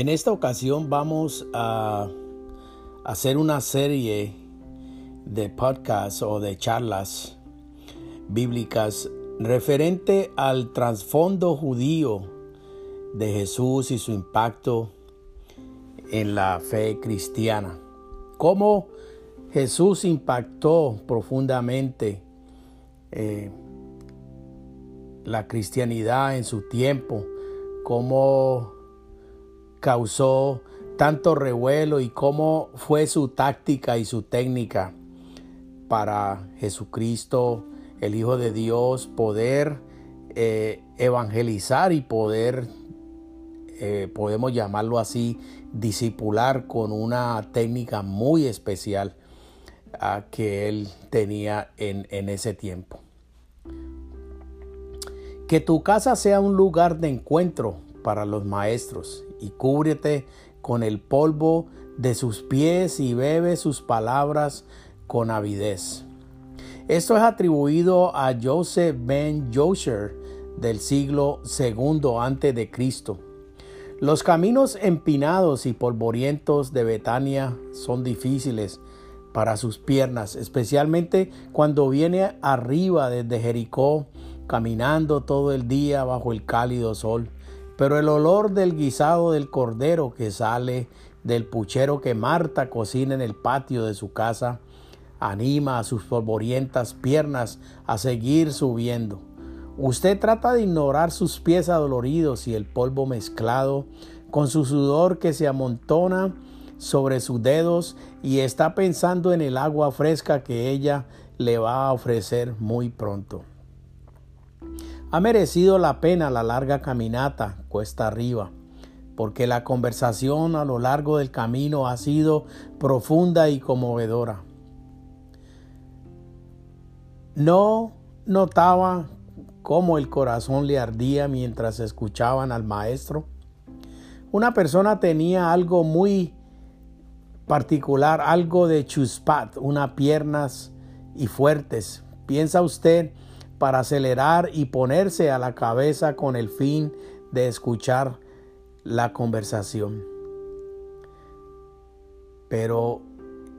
En esta ocasión vamos a hacer una serie de podcasts o de charlas bíblicas referente al trasfondo judío de Jesús y su impacto en la fe cristiana. Cómo Jesús impactó profundamente eh, la cristianidad en su tiempo, cómo causó tanto revuelo y cómo fue su táctica y su técnica para Jesucristo, el Hijo de Dios, poder eh, evangelizar y poder, eh, podemos llamarlo así, discipular con una técnica muy especial que él tenía en, en ese tiempo. Que tu casa sea un lugar de encuentro para los maestros y cúbrete con el polvo de sus pies y bebe sus palabras con avidez. Esto es atribuido a Joseph ben Josher del siglo II antes de Cristo. Los caminos empinados y polvorientos de Betania son difíciles para sus piernas, especialmente cuando viene arriba desde Jericó, caminando todo el día bajo el cálido sol. Pero el olor del guisado del cordero que sale del puchero que Marta cocina en el patio de su casa anima a sus polvorientas piernas a seguir subiendo. Usted trata de ignorar sus pies adoloridos y el polvo mezclado con su sudor que se amontona sobre sus dedos y está pensando en el agua fresca que ella le va a ofrecer muy pronto. Ha merecido la pena la larga caminata cuesta arriba, porque la conversación a lo largo del camino ha sido profunda y conmovedora. No notaba cómo el corazón le ardía mientras escuchaban al maestro. Una persona tenía algo muy particular, algo de chuspat, unas piernas y fuertes. Piensa usted para acelerar y ponerse a la cabeza con el fin de escuchar la conversación. Pero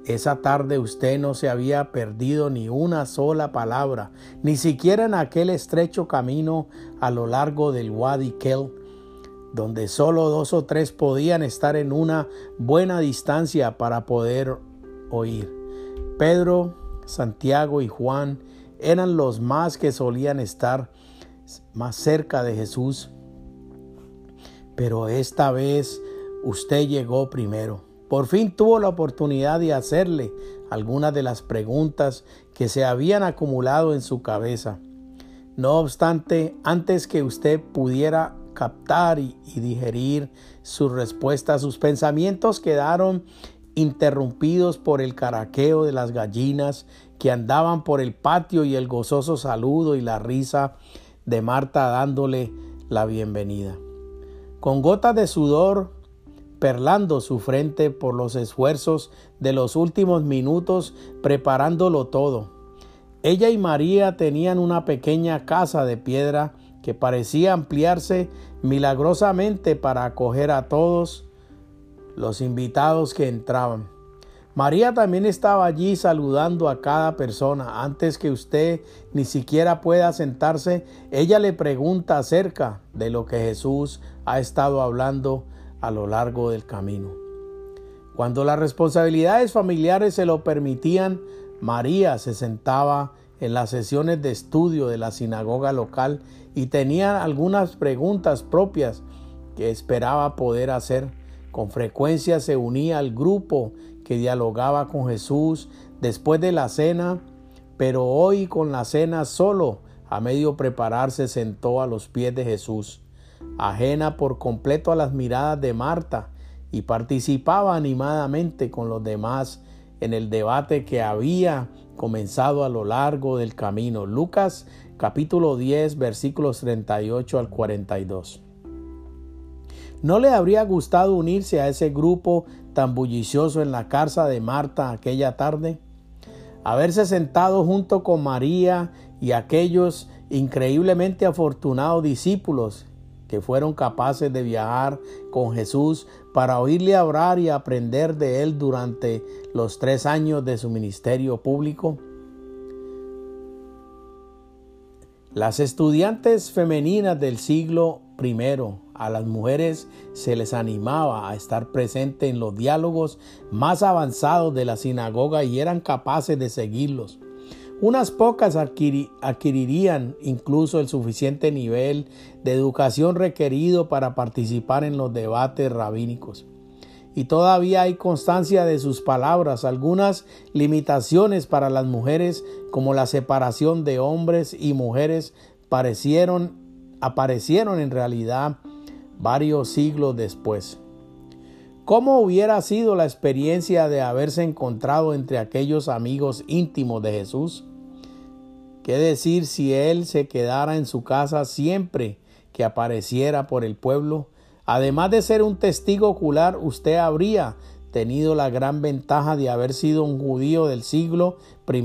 esa tarde usted no se había perdido ni una sola palabra, ni siquiera en aquel estrecho camino a lo largo del Wadi Kel donde solo dos o tres podían estar en una buena distancia para poder oír. Pedro, Santiago y Juan eran los más que solían estar más cerca de Jesús. Pero esta vez usted llegó primero. Por fin tuvo la oportunidad de hacerle algunas de las preguntas que se habían acumulado en su cabeza. No obstante, antes que usted pudiera captar y, digerir sus respuestas. Sus pensamientos quedaron interrumpidos por el caraqueo de las gallinas que andaban por el patio y el gozoso saludo y la risa de Marta dándole la bienvenida. Con gotas de sudor perlando su frente por los esfuerzos de los últimos minutos preparándolo todo. Ella y María tenían una pequeña casa de piedra que parecía ampliarse milagrosamente para acoger a todos los invitados que entraban. María también estaba allí saludando a cada persona. Antes que usted ni siquiera pueda sentarse, ella le pregunta acerca de lo que Jesús ha estado hablando a lo largo del camino. Cuando las responsabilidades familiares se lo permitían, María se sentaba en las sesiones de estudio de la sinagoga local y tenía algunas preguntas propias que esperaba poder hacer. Con frecuencia se unía al grupo que dialogaba con Jesús después de la cena, pero hoy con la cena solo, a medio prepararse, sentó a los pies de Jesús, ajena por completo a las miradas de Marta, y participaba animadamente con los demás en el debate que había comenzado a lo largo del camino. Lucas capítulo 10 versículos 38 al 42. ¿No le habría gustado unirse a ese grupo tan bullicioso en la casa de Marta aquella tarde? Haberse sentado junto con María y aquellos increíblemente afortunados discípulos que fueron capaces de viajar con Jesús para oírle hablar y aprender de él durante los tres años de su ministerio público? Las estudiantes femeninas del siglo I, a las mujeres se les animaba a estar presentes en los diálogos más avanzados de la sinagoga y eran capaces de seguirlos. Unas pocas adquirirían incluso el suficiente nivel de educación requerido para participar en los debates rabínicos. Y todavía hay constancia de sus palabras, algunas limitaciones para las mujeres como la separación de hombres y mujeres parecieron, aparecieron en realidad varios siglos después. ¿Cómo hubiera sido la experiencia de haberse encontrado entre aquellos amigos íntimos de Jesús? ¿Qué decir si él se quedara en su casa siempre que apareciera por el pueblo? Además de ser un testigo ocular, usted habría tenido la gran ventaja de haber sido un judío del siglo I,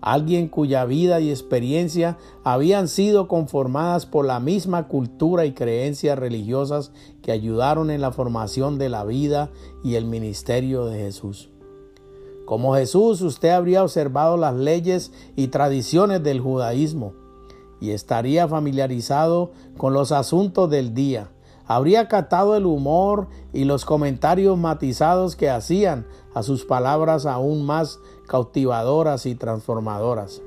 alguien cuya vida y experiencia habían sido conformadas por la misma cultura y creencias religiosas que ayudaron en la formación de la vida y el ministerio de Jesús. Como Jesús, usted habría observado las leyes y tradiciones del judaísmo y estaría familiarizado con los asuntos del día. Habría catado el humor y los comentarios matizados que hacían a sus palabras aún más cautivadoras y transformadoras.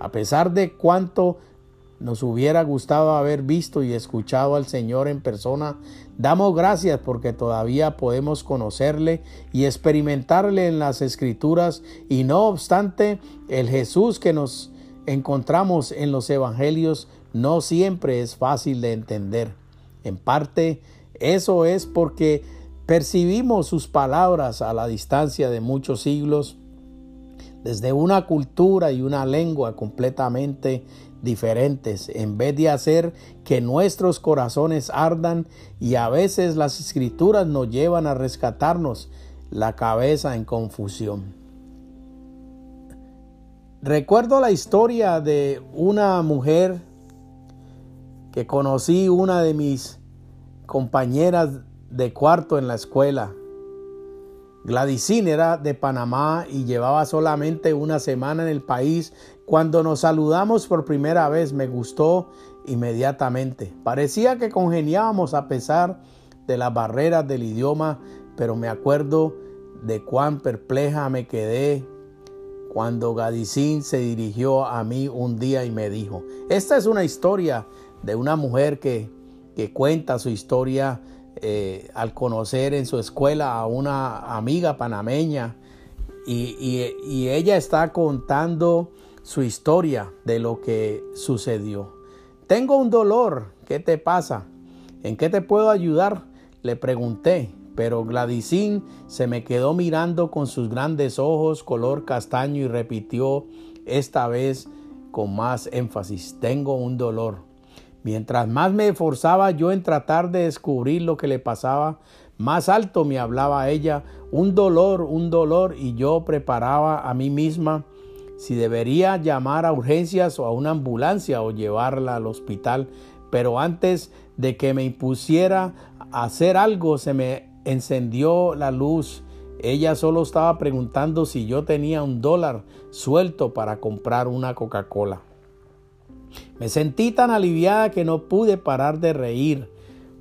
A pesar de cuánto nos hubiera gustado haber visto y escuchado al Señor en persona, damos gracias porque todavía podemos conocerle y experimentarle en las escrituras y no obstante el Jesús que nos encontramos en los evangelios no siempre es fácil de entender. En parte eso es porque percibimos sus palabras a la distancia de muchos siglos desde una cultura y una lengua completamente diferentes, en vez de hacer que nuestros corazones ardan y a veces las escrituras nos llevan a rescatarnos la cabeza en confusión. Recuerdo la historia de una mujer que conocí, una de mis compañeras de cuarto en la escuela. Gladysine era de Panamá y llevaba solamente una semana en el país. Cuando nos saludamos por primera vez me gustó inmediatamente. Parecía que congeniábamos a pesar de las barreras del idioma, pero me acuerdo de cuán perpleja me quedé cuando Gadicín se dirigió a mí un día y me dijo, esta es una historia de una mujer que, que cuenta su historia eh, al conocer en su escuela a una amiga panameña y, ella está contando su historia de lo que sucedió. Tengo un dolor, ¿qué te pasa? ¿En qué te puedo ayudar? Le pregunté, pero Gladysín se me quedó mirando con sus grandes ojos color castaño y repitió esta vez con más énfasis, tengo un dolor. Mientras más me esforzaba yo en tratar de descubrir lo que le pasaba, más alto me hablaba ella, un dolor, un dolor, y yo preparaba a mí misma si debería llamar a urgencias o a una ambulancia o llevarla al hospital. Pero antes de que me impusiera a hacer algo, se me encendió la luz. Ella solo estaba preguntando si yo tenía un dólar suelto para comprar una Coca-Cola. Me sentí tan aliviada que no pude parar de reír.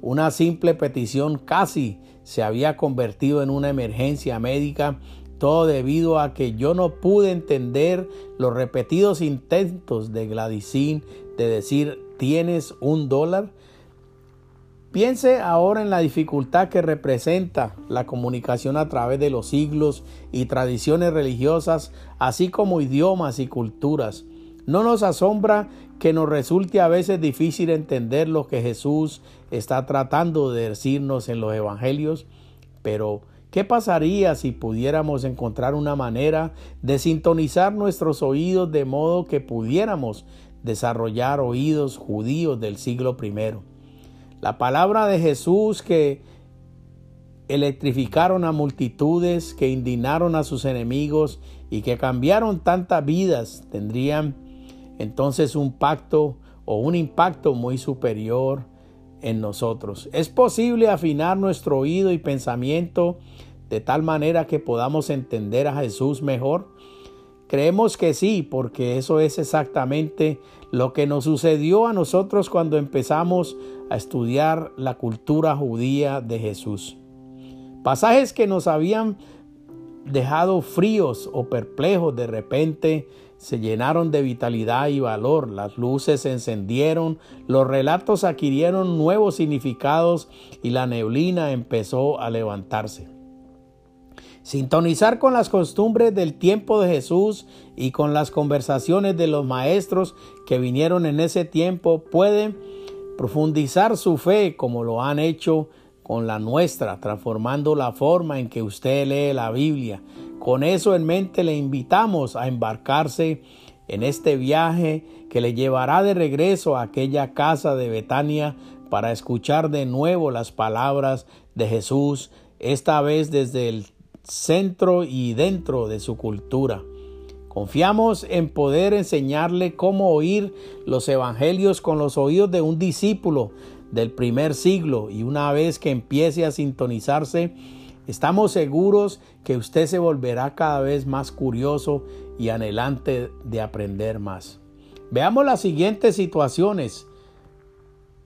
Una simple petición casi se había convertido en una emergencia médica, todo debido a que yo no pude entender los repetidos intentos de Gladysín de decir ¿tienes un dólar? Piense ahora en la dificultad que representa la comunicación a través de los siglos y tradiciones religiosas, así como idiomas y culturas. No nos asombra que nos resulte a veces difícil entender lo que Jesús está tratando de decirnos en los evangelios, pero ¿qué pasaría si pudiéramos encontrar una manera de sintonizar nuestros oídos de modo que pudiéramos desarrollar oídos judíos del siglo primero? La palabra de Jesús que electrificaron a multitudes, que indignaron a sus enemigos y que cambiaron tantas vidas, tendrían entonces un pacto o un impacto muy superior en nosotros. Es posible afinar nuestro oído y pensamiento de tal manera que podamos entender a Jesús mejor. Creemos que sí, porque eso es exactamente lo que nos sucedió a nosotros cuando empezamos a estudiar la cultura judía de Jesús. Pasajes que nos habían dejado fríos o perplejos de repente se llenaron de vitalidad y valor, las luces se encendieron, los relatos adquirieron nuevos significados y la neblina empezó a levantarse. Sintonizar con las costumbres del tiempo de Jesús y con las conversaciones de los maestros que vinieron en ese tiempo puede profundizar su fe como lo han hecho con la nuestra, transformando la forma en que usted lee la Biblia. Con eso en mente le invitamos a embarcarse en este viaje que le llevará de regreso a aquella casa de Betania para escuchar de nuevo las palabras de Jesús, esta vez desde el centro y dentro de su cultura. Confiamos en poder enseñarle cómo oír los evangelios con los oídos de un discípulo del primer siglo y una vez que empiece a sintonizarse, estamos seguros que usted se volverá cada vez más curioso y anhelante de aprender más. Veamos las siguientes situaciones,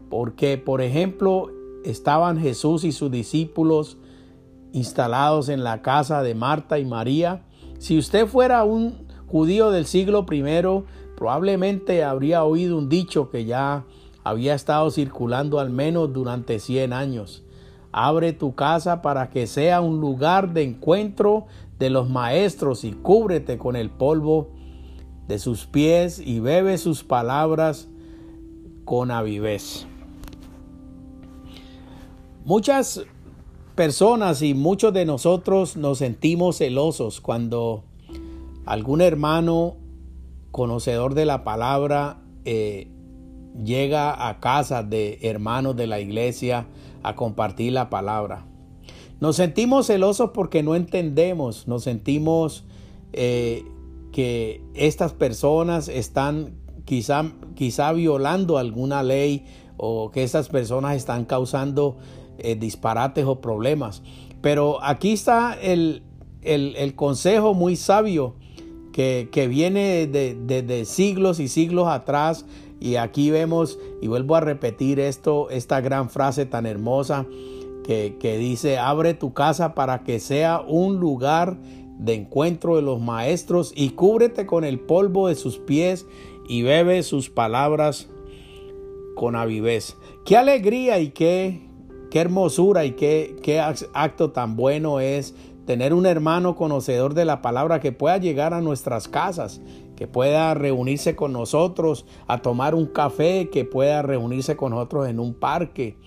porque por ejemplo estaban Jesús y sus discípulos instalados en la casa de Marta y María. Si usted fuera un judío del siglo I, probablemente habría oído un dicho que ya había estado circulando al menos durante 100 años. Abre tu casa para que sea un lugar de encuentro de los maestros y cúbrete con el polvo de sus pies y bebe sus palabras con avidez. Muchas personas y muchos de nosotros nos sentimos celosos cuando algún hermano conocedor de la palabra eh, llega a casa de hermanos de la iglesia a compartir la palabra. Nos sentimos celosos porque no entendemos, nos sentimos eh, que estas personas están quizá, quizá violando alguna ley o que estas personas están causando eh, disparates o problemas. Pero aquí está el, consejo muy sabio que, viene de, de, siglos y siglos atrás. Y aquí vemos, y vuelvo a repetir esto, esta gran frase tan hermosa que, que dice, abre tu casa para que sea un lugar de encuentro de los maestros y cúbrete con el polvo de sus pies y bebe sus palabras con avidez. Qué alegría y qué, qué hermosura y qué, qué acto tan bueno es tener un hermano conocedor de la palabra que pueda llegar a nuestras casas, que pueda reunirse con nosotros a tomar un café, que pueda reunirse con nosotros en un parque,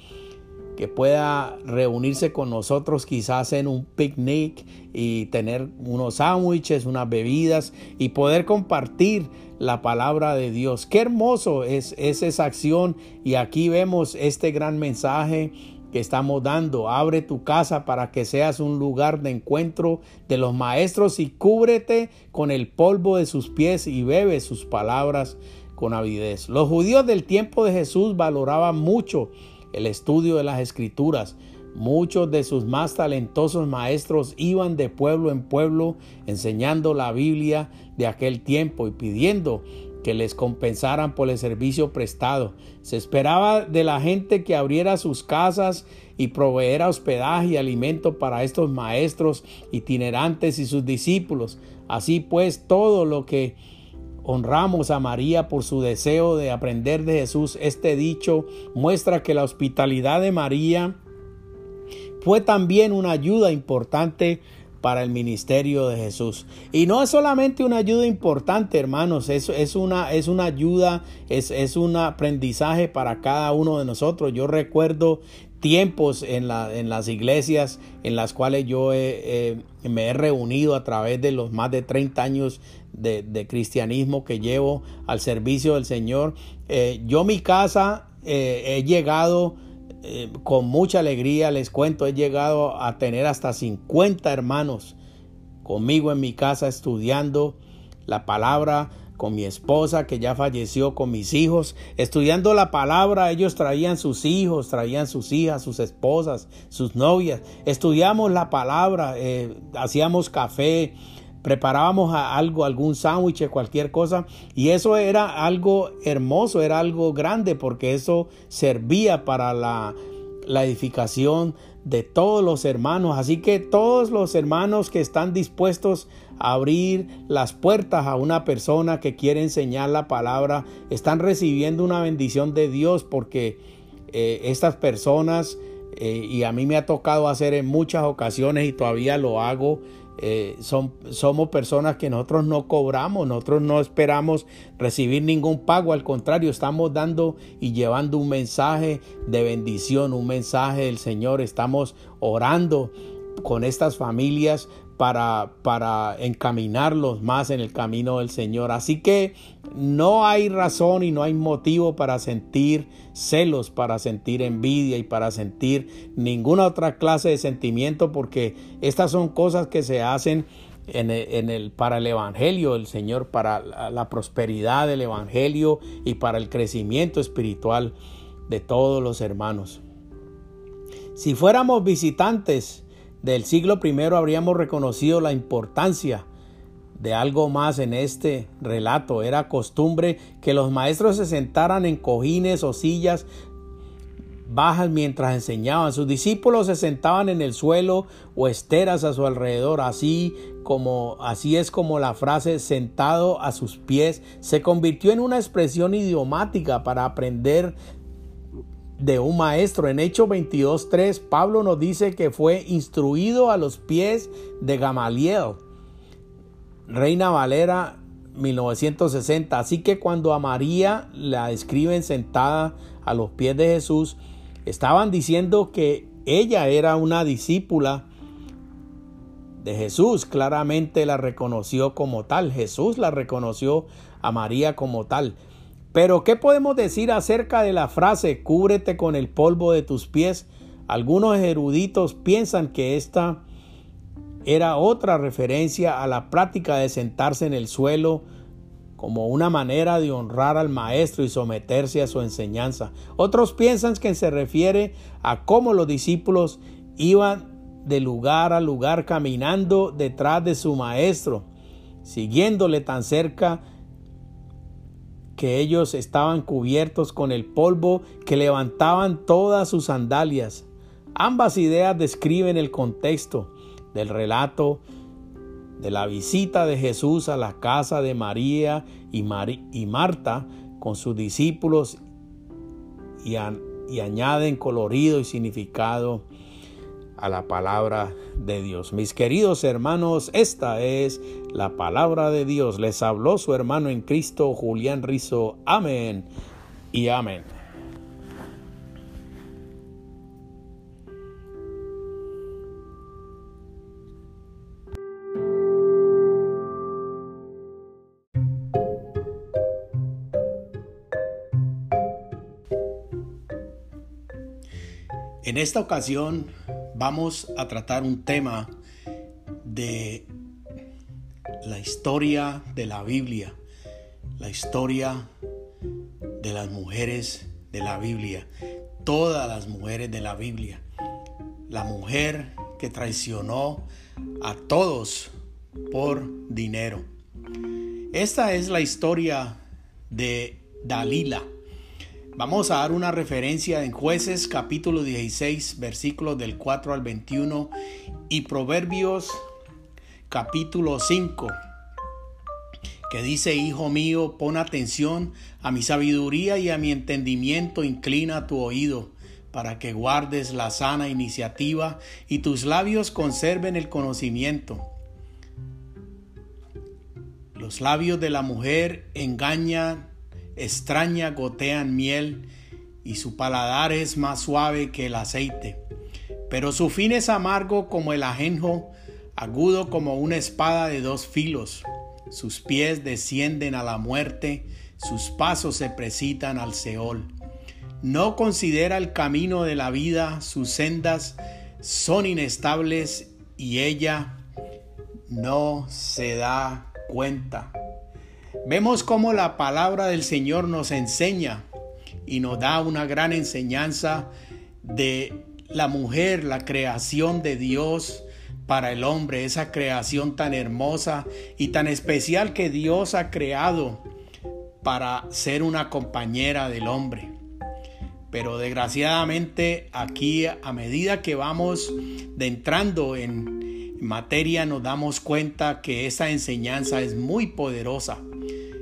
que pueda reunirse con nosotros quizás en un picnic y tener unos sándwiches, unas bebidas y poder compartir la palabra de Dios. Qué hermoso es, es esa acción y aquí vemos este gran mensaje que estamos dando. Abre tu casa para que seas un lugar de encuentro de los maestros y cúbrete con el polvo de sus pies y bebe sus palabras con avidez. Los judíos del tiempo de Jesús valoraban mucho el estudio de las escrituras. Muchos de sus más talentosos maestros iban de pueblo en pueblo enseñando la Biblia de aquel tiempo y pidiendo que les compensaran por el servicio prestado. Se esperaba de la gente que abriera sus casas y proveera hospedaje y alimento para estos maestros itinerantes y sus discípulos. Así pues, todo lo que honramos a María por su deseo de aprender de Jesús, este dicho muestra que la hospitalidad de María fue también una ayuda importante para el ministerio de Jesús. Y no es solamente una ayuda importante, hermanos, es, es, una, es una ayuda, es, es un aprendizaje para cada uno de nosotros. Yo recuerdo tiempos en, la, en las iglesias en las cuales yo me he reunido a través de los más de 30 años de, cristianismo que llevo al servicio del Señor. Eh, yo mi casa eh, he llegado eh, con mucha alegría, les cuento, he llegado a tener hasta 50 hermanos conmigo en mi casa estudiando la palabra con mi esposa que ya falleció, con mis hijos, estudiando la palabra, ellos traían sus hijos, traían sus hijas, sus esposas, sus novias, estudiamos la palabra, eh, hacíamos café, preparábamos algo, algún sándwich, cualquier cosa, y eso era algo hermoso, era algo grande, porque eso servía para la, edificación de todos los hermanos. Así que todos los hermanos que están dispuestos a abrir las puertas a una persona que quiere enseñar la palabra, están recibiendo una bendición de Dios porque eh, estas personas, eh, y a mí me ha tocado hacer en muchas ocasiones y todavía lo hago, eh, son, somos personas que nosotros no cobramos, nosotros no esperamos recibir ningún pago, al contrario, estamos dando y llevando un mensaje de bendición, un mensaje del Señor, estamos orando con estas familias para, para encaminarlos más en el camino del Señor. Así que no hay razón y no hay motivo para sentir celos, para sentir envidia y para sentir ninguna otra clase de sentimiento porque estas son cosas que se hacen en el, para el Evangelio del Señor, para la, la prosperidad del Evangelio y para el crecimiento espiritual de todos los hermanos. Si fuéramos visitantes, del siglo I habríamos reconocido la importancia de algo más en este relato. Era costumbre que los maestros se sentaran en cojines o sillas bajas mientras enseñaban. Sus discípulos se sentaban en el suelo o esteras a su alrededor, así como así es como la frase sentado a sus pies se convirtió en una expresión idiomática para aprender de un maestro. En Hechos 22.3, Pablo nos dice que fue instruido a los pies de Gamaliel, Reina Valera 1960. Así que cuando a María la escriben sentada a los pies de Jesús, estaban diciendo que ella era una discípula de Jesús. Claramente la reconoció como tal. Jesús la reconoció a María como tal. Pero ¿qué podemos decir acerca de la frase cúbrete con el polvo de tus pies? Algunos eruditos piensan que esta era otra referencia a la práctica de sentarse en el suelo como una manera de honrar al maestro y someterse a su enseñanza. Otros piensan que se refiere a cómo los discípulos iban de lugar a lugar caminando detrás de su maestro, siguiéndole tan cerca que ellos estaban cubiertos con el polvo que levantaban todas sus sandalias. Ambas ideas describen el contexto del relato de la visita de Jesús a la casa de María y, y Marta con sus discípulos y, y añaden colorido y significado a la palabra de Dios. Mis queridos hermanos, esta es la palabra de Dios. Les habló su hermano en Cristo, Julián Rizo. Amén y amén. En esta ocasión vamos a tratar un tema de la historia de la Biblia, la historia de las mujeres de la Biblia, todas las mujeres de la Biblia, la mujer que traicionó a todos por dinero. Esta es la historia de Dalila Vamos a dar una referencia en jueces capítulo 16 versículos del 4 al 21 y Proverbios capítulo 5. que dice, Hijo mío, pon atención a mi sabiduría y a mi entendimiento, inclina tu oído, para que guardes la sana iniciativa y tus labios conserven el conocimiento. Los labios de la mujer engañan, extraña, gotean miel, y su paladar es más suave que el aceite. Pero su fin es amargo como el ajenjo, agudo como una espada de dos filos. Sus pies descienden a la muerte, sus pasos se precitan al Seol. No considera el camino de la vida, sus sendas son inestables y ella no se da cuenta. Vemos cómo la palabra del Señor nos enseña y nos da una gran enseñanza de la mujer, la creación de Dios para el hombre, esa creación tan hermosa y tan especial que Dios ha creado para ser una compañera del hombre. Pero desgraciadamente aquí a medida que vamos entrando en materia nos damos cuenta que esa enseñanza es muy poderosa.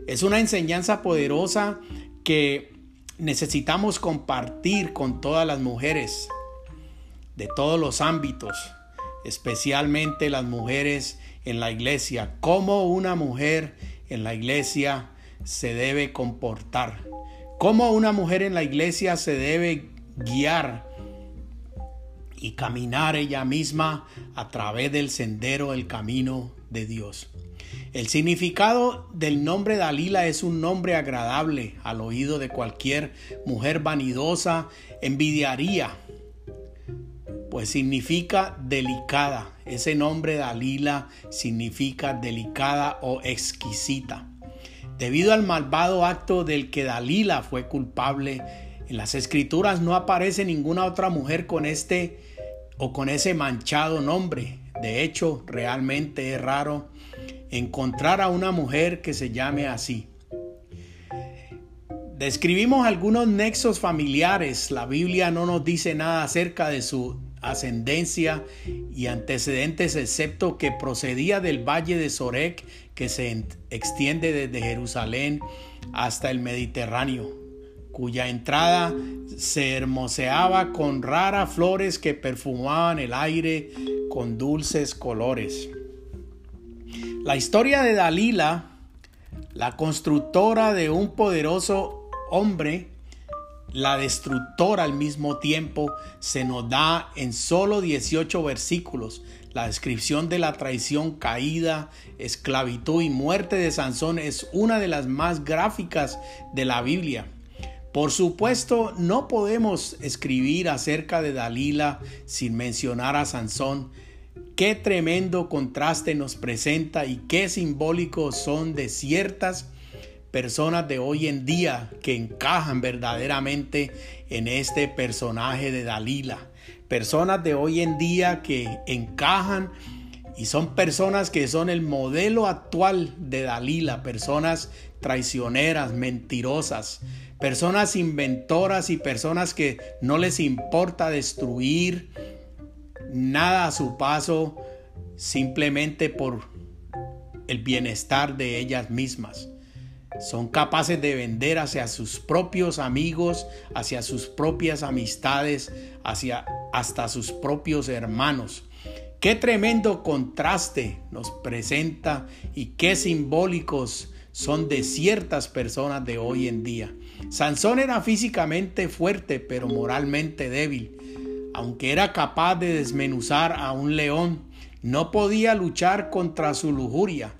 Es una enseñanza poderosa que necesitamos compartir con todas las mujeres de todos los ámbitos, especialmente las mujeres en la iglesia, cómo una mujer en la iglesia se debe comportar, cómo una mujer en la iglesia se debe guiar y caminar ella misma a través del sendero, el camino de Dios. El significado del nombre Dalila es un nombre agradable al oído de cualquier mujer vanidosa, envidiaría, pues significa delicada. Ese nombre Dalila significa delicada o exquisita. Debido al malvado acto del que Dalila fue culpable, en las escrituras no aparece ninguna otra mujer con este o con ese manchado nombre. De hecho, realmente es raro encontrar a una mujer que se llame así. Describimos algunos nexos familiares. La Biblia no nos dice nada acerca de su ascendencia y antecedentes, excepto que procedía del valle de Sorek, que se extiende desde Jerusalén hasta el Mediterráneo, cuya entrada se hermoseaba con raras flores que perfumaban el aire con dulces colores. La historia de Dalila, la constructora de un poderoso hombre, la destructora al mismo tiempo, se nos da en solo 18 versículos. La descripción de la traición, caída, esclavitud y muerte de Sansón es una de las más gráficas de la Biblia. Por supuesto, no podemos escribir acerca de Dalila sin mencionar a Sansón, Qué tremendo contraste nos presenta y qué simbólicos son de ciertas personas de hoy en día que encajan verdaderamente en este personaje de Dalila. Personas de hoy en día que encajan y son personas que son el modelo actual de Dalila, personas traicioneras, mentirosas, personas inventoras y personas que no les importa destruir, nada a su paso simplemente por el bienestar de ellas mismas. Son capaces de vender hacia sus propios amigos, hacia sus propias amistades, hacia hasta sus propios hermanos. Qué tremendo contraste nos presenta y qué simbólicos son de ciertas personas de hoy en día. Sansón era físicamente fuerte, pero moralmente débil aunque era capaz de desmenuzar a un león, no podía luchar contra su lujuria.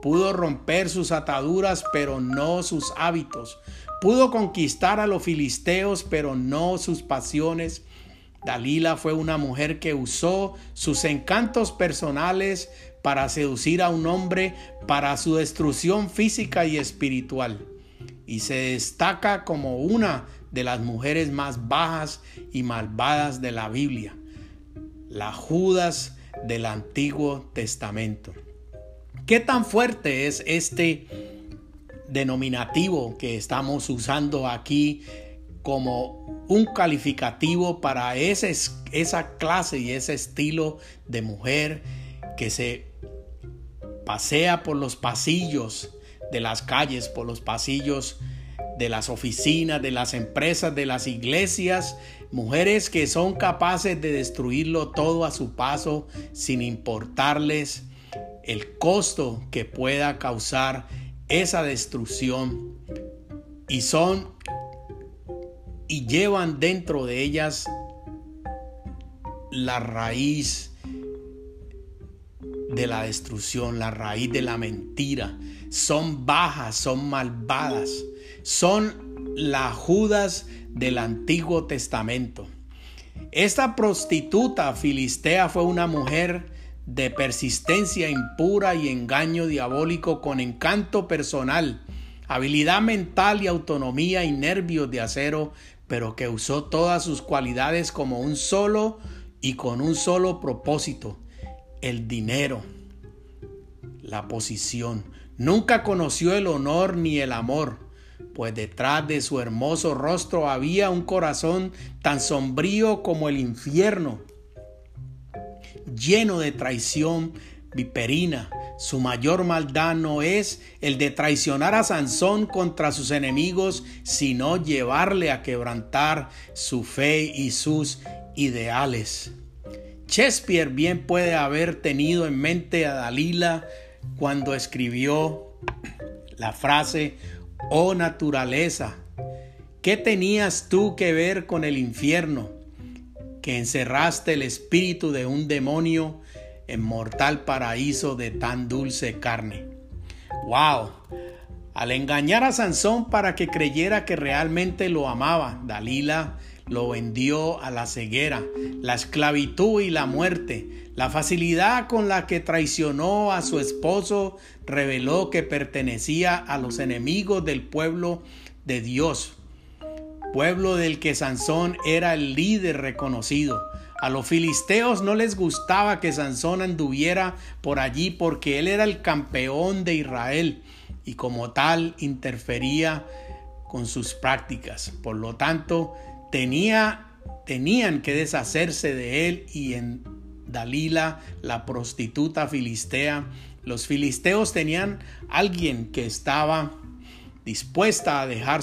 Pudo romper sus ataduras, pero no sus hábitos. Pudo conquistar a los filisteos, pero no sus pasiones. Dalila fue una mujer que usó sus encantos personales para seducir a un hombre para su destrucción física y espiritual. Y se destaca como una de las mujeres más bajas y malvadas de la Biblia, la Judas del Antiguo Testamento. ¿Qué tan fuerte es este denominativo que estamos usando aquí como un calificativo para esa clase y ese estilo de mujer que se pasea por los pasillos de las calles, por los pasillos de las oficinas, de las empresas, de las iglesias, mujeres que son capaces de destruirlo todo a su paso sin importarles el costo que pueda causar esa destrucción y son y llevan dentro de ellas la raíz de la destrucción, la raíz de la mentira. Son bajas, son malvadas, son las Judas del Antiguo Testamento. Esta prostituta filistea fue una mujer de persistencia impura y engaño diabólico con encanto personal, habilidad mental y autonomía y nervios de acero, pero que usó todas sus cualidades como un solo y con un solo propósito, el dinero, la posición. Nunca conoció el honor ni el amor, pues detrás de su hermoso rostro había un corazón tan sombrío como el infierno lleno de traición viperina. Su mayor maldad no es el de traicionar a Sansón contra sus enemigos, sino llevarle a quebrantar su fe y sus ideales. Shakespeare bien puede haber tenido en mente a Dalila cuando escribió la frase, oh naturaleza, ¿qué tenías tú que ver con el infierno? que encerraste el espíritu de un demonio en mortal paraíso de tan dulce carne. ¡Wow! Al engañar a Sansón para que creyera que realmente lo amaba, Dalila lo vendió a la ceguera, la esclavitud y la muerte. La facilidad con la que traicionó a su esposo reveló que pertenecía a los enemigos del pueblo de Dios pueblo del que Sansón era el líder reconocido. A los filisteos no les gustaba que Sansón anduviera por allí porque él era el campeón de Israel y como tal interfería con sus prácticas. Por lo tanto, tenía, tenían que deshacerse de él y en Dalila, la prostituta filistea, los filisteos tenían alguien que estaba dispuesta a dejar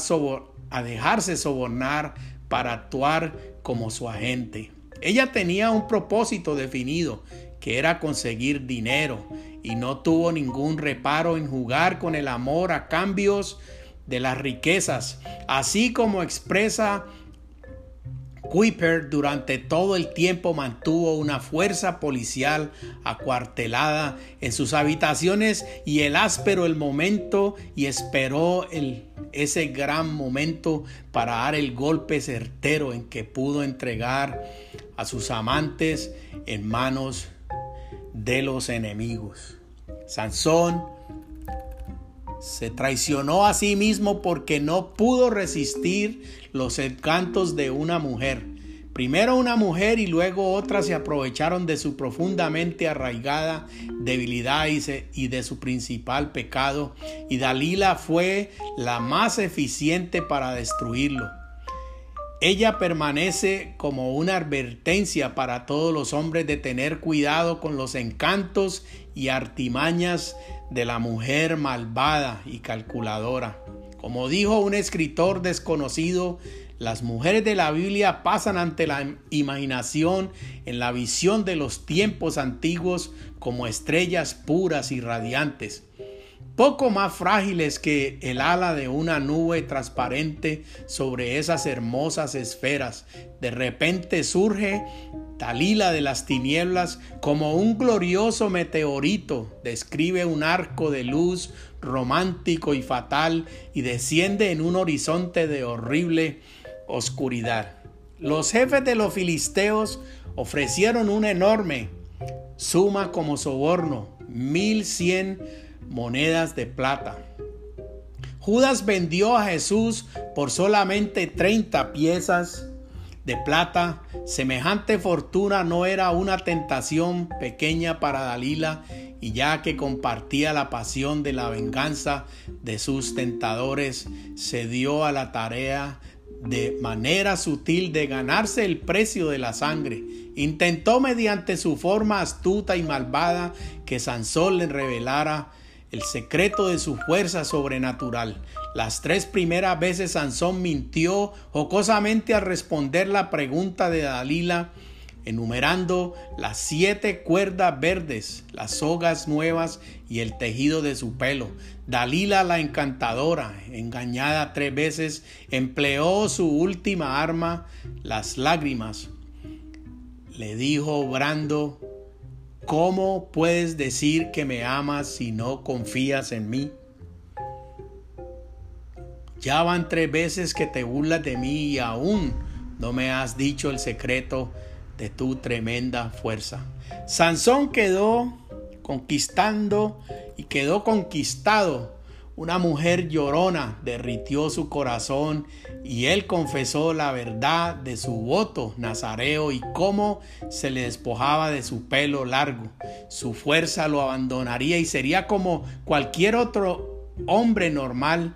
a dejarse sobornar para actuar como su agente. Ella tenía un propósito definido, que era conseguir dinero, y no tuvo ningún reparo en jugar con el amor a cambios de las riquezas, así como expresa Kuiper durante todo el tiempo mantuvo una fuerza policial acuartelada en sus habitaciones y el áspero el momento y esperó el, ese gran momento para dar el golpe certero en que pudo entregar a sus amantes en manos de los enemigos. Sansón se traicionó a sí mismo porque no pudo resistir los encantos de una mujer. Primero una mujer y luego otra se aprovecharon de su profundamente arraigada debilidad y de su principal pecado, y Dalila fue la más eficiente para destruirlo. Ella permanece como una advertencia para todos los hombres de tener cuidado con los encantos y artimañas de la mujer malvada y calculadora. Como dijo un escritor desconocido, las mujeres de la Biblia pasan ante la imaginación en la visión de los tiempos antiguos como estrellas puras y radiantes poco más frágiles que el ala de una nube transparente sobre esas hermosas esferas. De repente surge Talila de las tinieblas como un glorioso meteorito, describe un arco de luz romántico y fatal y desciende en un horizonte de horrible oscuridad. Los jefes de los filisteos ofrecieron una enorme suma como soborno, mil cien monedas de plata. Judas vendió a Jesús por solamente 30 piezas de plata. Semejante fortuna no era una tentación pequeña para Dalila y ya que compartía la pasión de la venganza de sus tentadores, se dio a la tarea de manera sutil de ganarse el precio de la sangre. Intentó mediante su forma astuta y malvada que Sansón le revelara el secreto de su fuerza sobrenatural. Las tres primeras veces Sansón mintió jocosamente al responder la pregunta de Dalila, enumerando las siete cuerdas verdes, las sogas nuevas y el tejido de su pelo. Dalila la encantadora, engañada tres veces, empleó su última arma, las lágrimas. Le dijo Brando, ¿cómo puedes decir que me amas si no confías en mí? Ya van tres veces que te burlas de mí y aún no me has dicho el secreto de tu tremenda fuerza. Sansón quedó conquistando y quedó conquistado. Una mujer llorona derritió su corazón y él confesó la verdad de su voto nazareo y cómo se le despojaba de su pelo largo. Su fuerza lo abandonaría y sería como cualquier otro hombre normal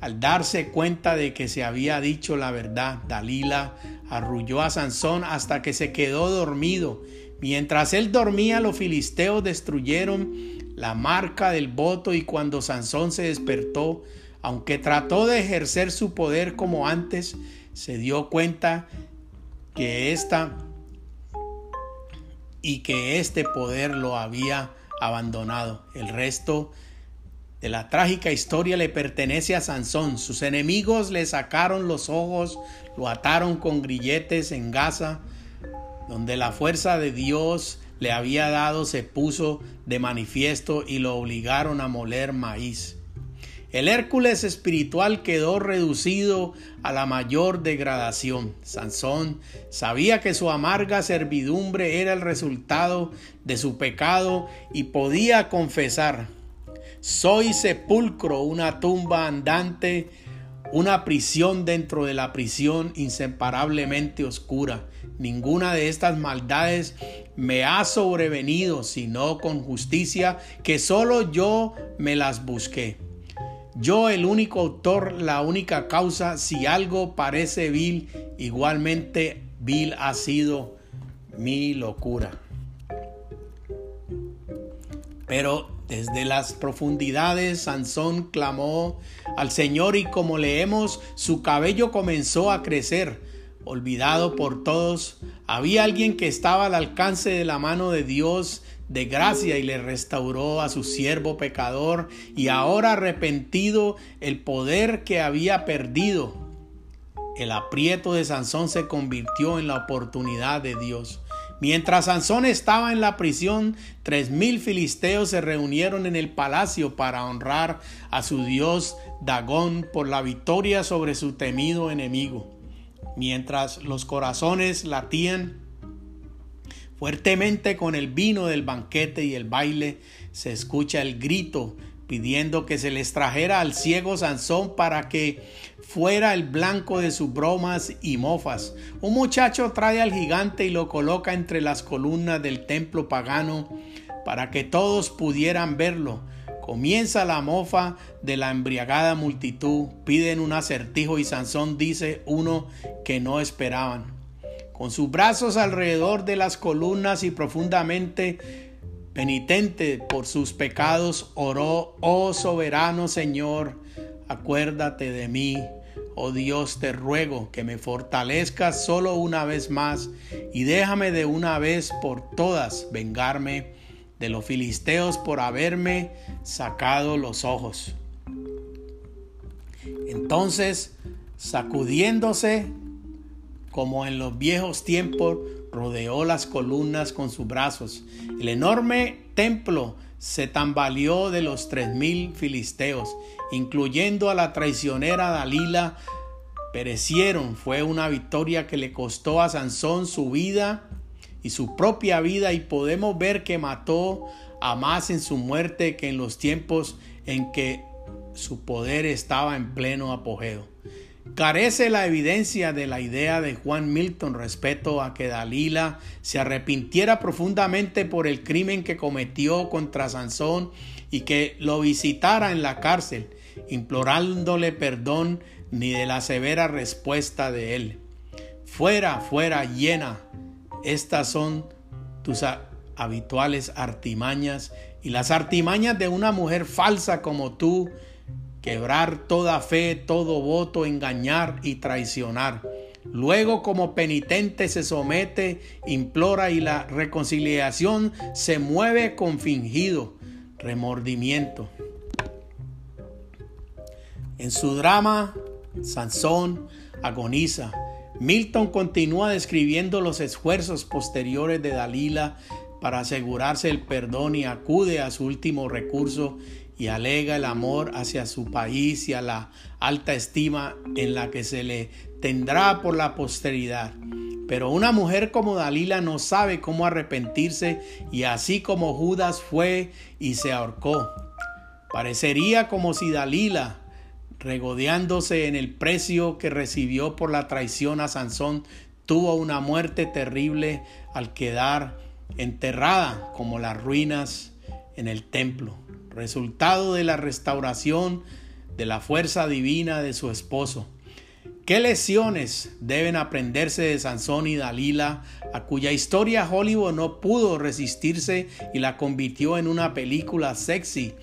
al darse cuenta de que se había dicho la verdad, Dalila arrulló a Sansón hasta que se quedó dormido. Mientras él dormía, los filisteos destruyeron la marca del voto y cuando Sansón se despertó, aunque trató de ejercer su poder como antes, se dio cuenta que esta y que este poder lo había abandonado. El resto de la trágica historia le pertenece a Sansón. Sus enemigos le sacaron los ojos, lo ataron con grilletes en Gaza, donde la fuerza de Dios le había dado se puso de manifiesto y lo obligaron a moler maíz. El Hércules espiritual quedó reducido a la mayor degradación. Sansón sabía que su amarga servidumbre era el resultado de su pecado y podía confesar soy sepulcro, una tumba andante, una prisión dentro de la prisión inseparablemente oscura. Ninguna de estas maldades me ha sobrevenido, sino con justicia que solo yo me las busqué. Yo el único autor, la única causa, si algo parece vil, igualmente vil ha sido mi locura. Pero desde las profundidades Sansón clamó al Señor y como leemos, su cabello comenzó a crecer. Olvidado por todos, había alguien que estaba al alcance de la mano de Dios de gracia y le restauró a su siervo pecador y ahora arrepentido el poder que había perdido. El aprieto de Sansón se convirtió en la oportunidad de Dios. Mientras Sansón estaba en la prisión, tres mil filisteos se reunieron en el palacio para honrar a su dios Dagón por la victoria sobre su temido enemigo. Mientras los corazones latían fuertemente con el vino del banquete y el baile, se escucha el grito pidiendo que se les trajera al ciego Sansón para que fuera el blanco de sus bromas y mofas. Un muchacho trae al gigante y lo coloca entre las columnas del templo pagano para que todos pudieran verlo. Comienza la mofa de la embriagada multitud, piden un acertijo y Sansón dice uno que no esperaban. Con sus brazos alrededor de las columnas y profundamente penitente por sus pecados, oró, oh soberano Señor, acuérdate de mí. Oh Dios, te ruego que me fortalezcas solo una vez más y déjame de una vez por todas vengarme de los filisteos por haberme sacado los ojos. Entonces, sacudiéndose como en los viejos tiempos, rodeó las columnas con sus brazos. El enorme templo se tambaleó de los tres mil filisteos, incluyendo a la traicionera Dalila, perecieron. Fue una victoria que le costó a Sansón su vida y su propia vida y podemos ver que mató a más en su muerte que en los tiempos en que su poder estaba en pleno apogeo. Carece la evidencia de la idea de Juan Milton respecto a que Dalila se arrepintiera profundamente por el crimen que cometió contra Sansón y que lo visitara en la cárcel, implorándole perdón ni de la severa respuesta de él. Fuera, fuera, llena. Estas son tus habituales artimañas y las artimañas de una mujer falsa como tú, quebrar toda fe, todo voto, engañar y traicionar. Luego como penitente se somete, implora y la reconciliación se mueve con fingido remordimiento. En su drama, Sansón agoniza. Milton continúa describiendo los esfuerzos posteriores de Dalila para asegurarse el perdón y acude a su último recurso y alega el amor hacia su país y a la alta estima en la que se le tendrá por la posteridad. Pero una mujer como Dalila no sabe cómo arrepentirse y así como Judas fue y se ahorcó. Parecería como si Dalila, regodeándose en el precio que recibió por la traición a Sansón, tuvo una muerte terrible al quedar enterrada como las ruinas en el templo, resultado de la restauración de la fuerza divina de su esposo. ¿Qué lecciones deben aprenderse de Sansón y Dalila, a cuya historia Hollywood no pudo resistirse y la convirtió en una película sexy,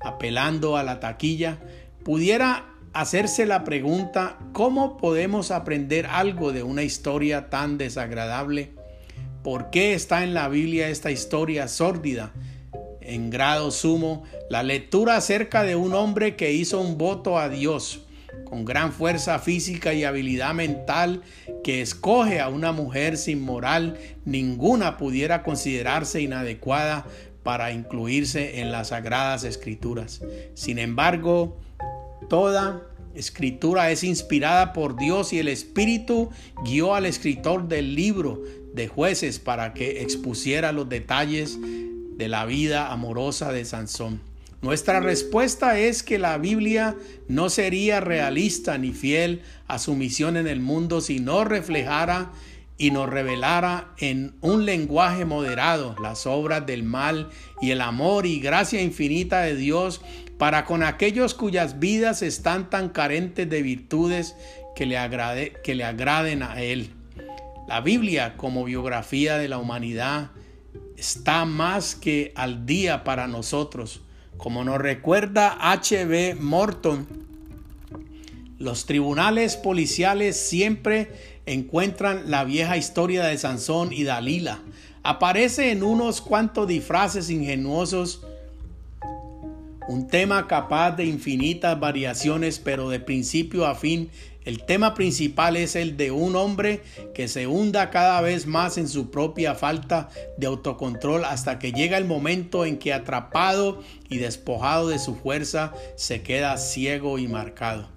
apelando a la taquilla? Pudiera hacerse la pregunta, ¿cómo podemos aprender algo de una historia tan desagradable? ¿Por qué está en la Biblia esta historia sórdida? En grado sumo, la lectura acerca de un hombre que hizo un voto a Dios con gran fuerza física y habilidad mental que escoge a una mujer sin moral, ninguna pudiera considerarse inadecuada para incluirse en las sagradas escrituras. Sin embargo, toda escritura es inspirada por Dios y el Espíritu guió al escritor del libro de jueces para que expusiera los detalles de la vida amorosa de Sansón. Nuestra respuesta es que la Biblia no sería realista ni fiel a su misión en el mundo si no reflejara y nos revelara en un lenguaje moderado las obras del mal y el amor y gracia infinita de Dios para con aquellos cuyas vidas están tan carentes de virtudes que le, agrade, que le agraden a Él. La Biblia como biografía de la humanidad está más que al día para nosotros. Como nos recuerda H.B. Morton, los tribunales policiales siempre encuentran la vieja historia de Sansón y Dalila. Aparece en unos cuantos disfraces ingenuosos, un tema capaz de infinitas variaciones, pero de principio a fin el tema principal es el de un hombre que se hunda cada vez más en su propia falta de autocontrol hasta que llega el momento en que atrapado y despojado de su fuerza se queda ciego y marcado.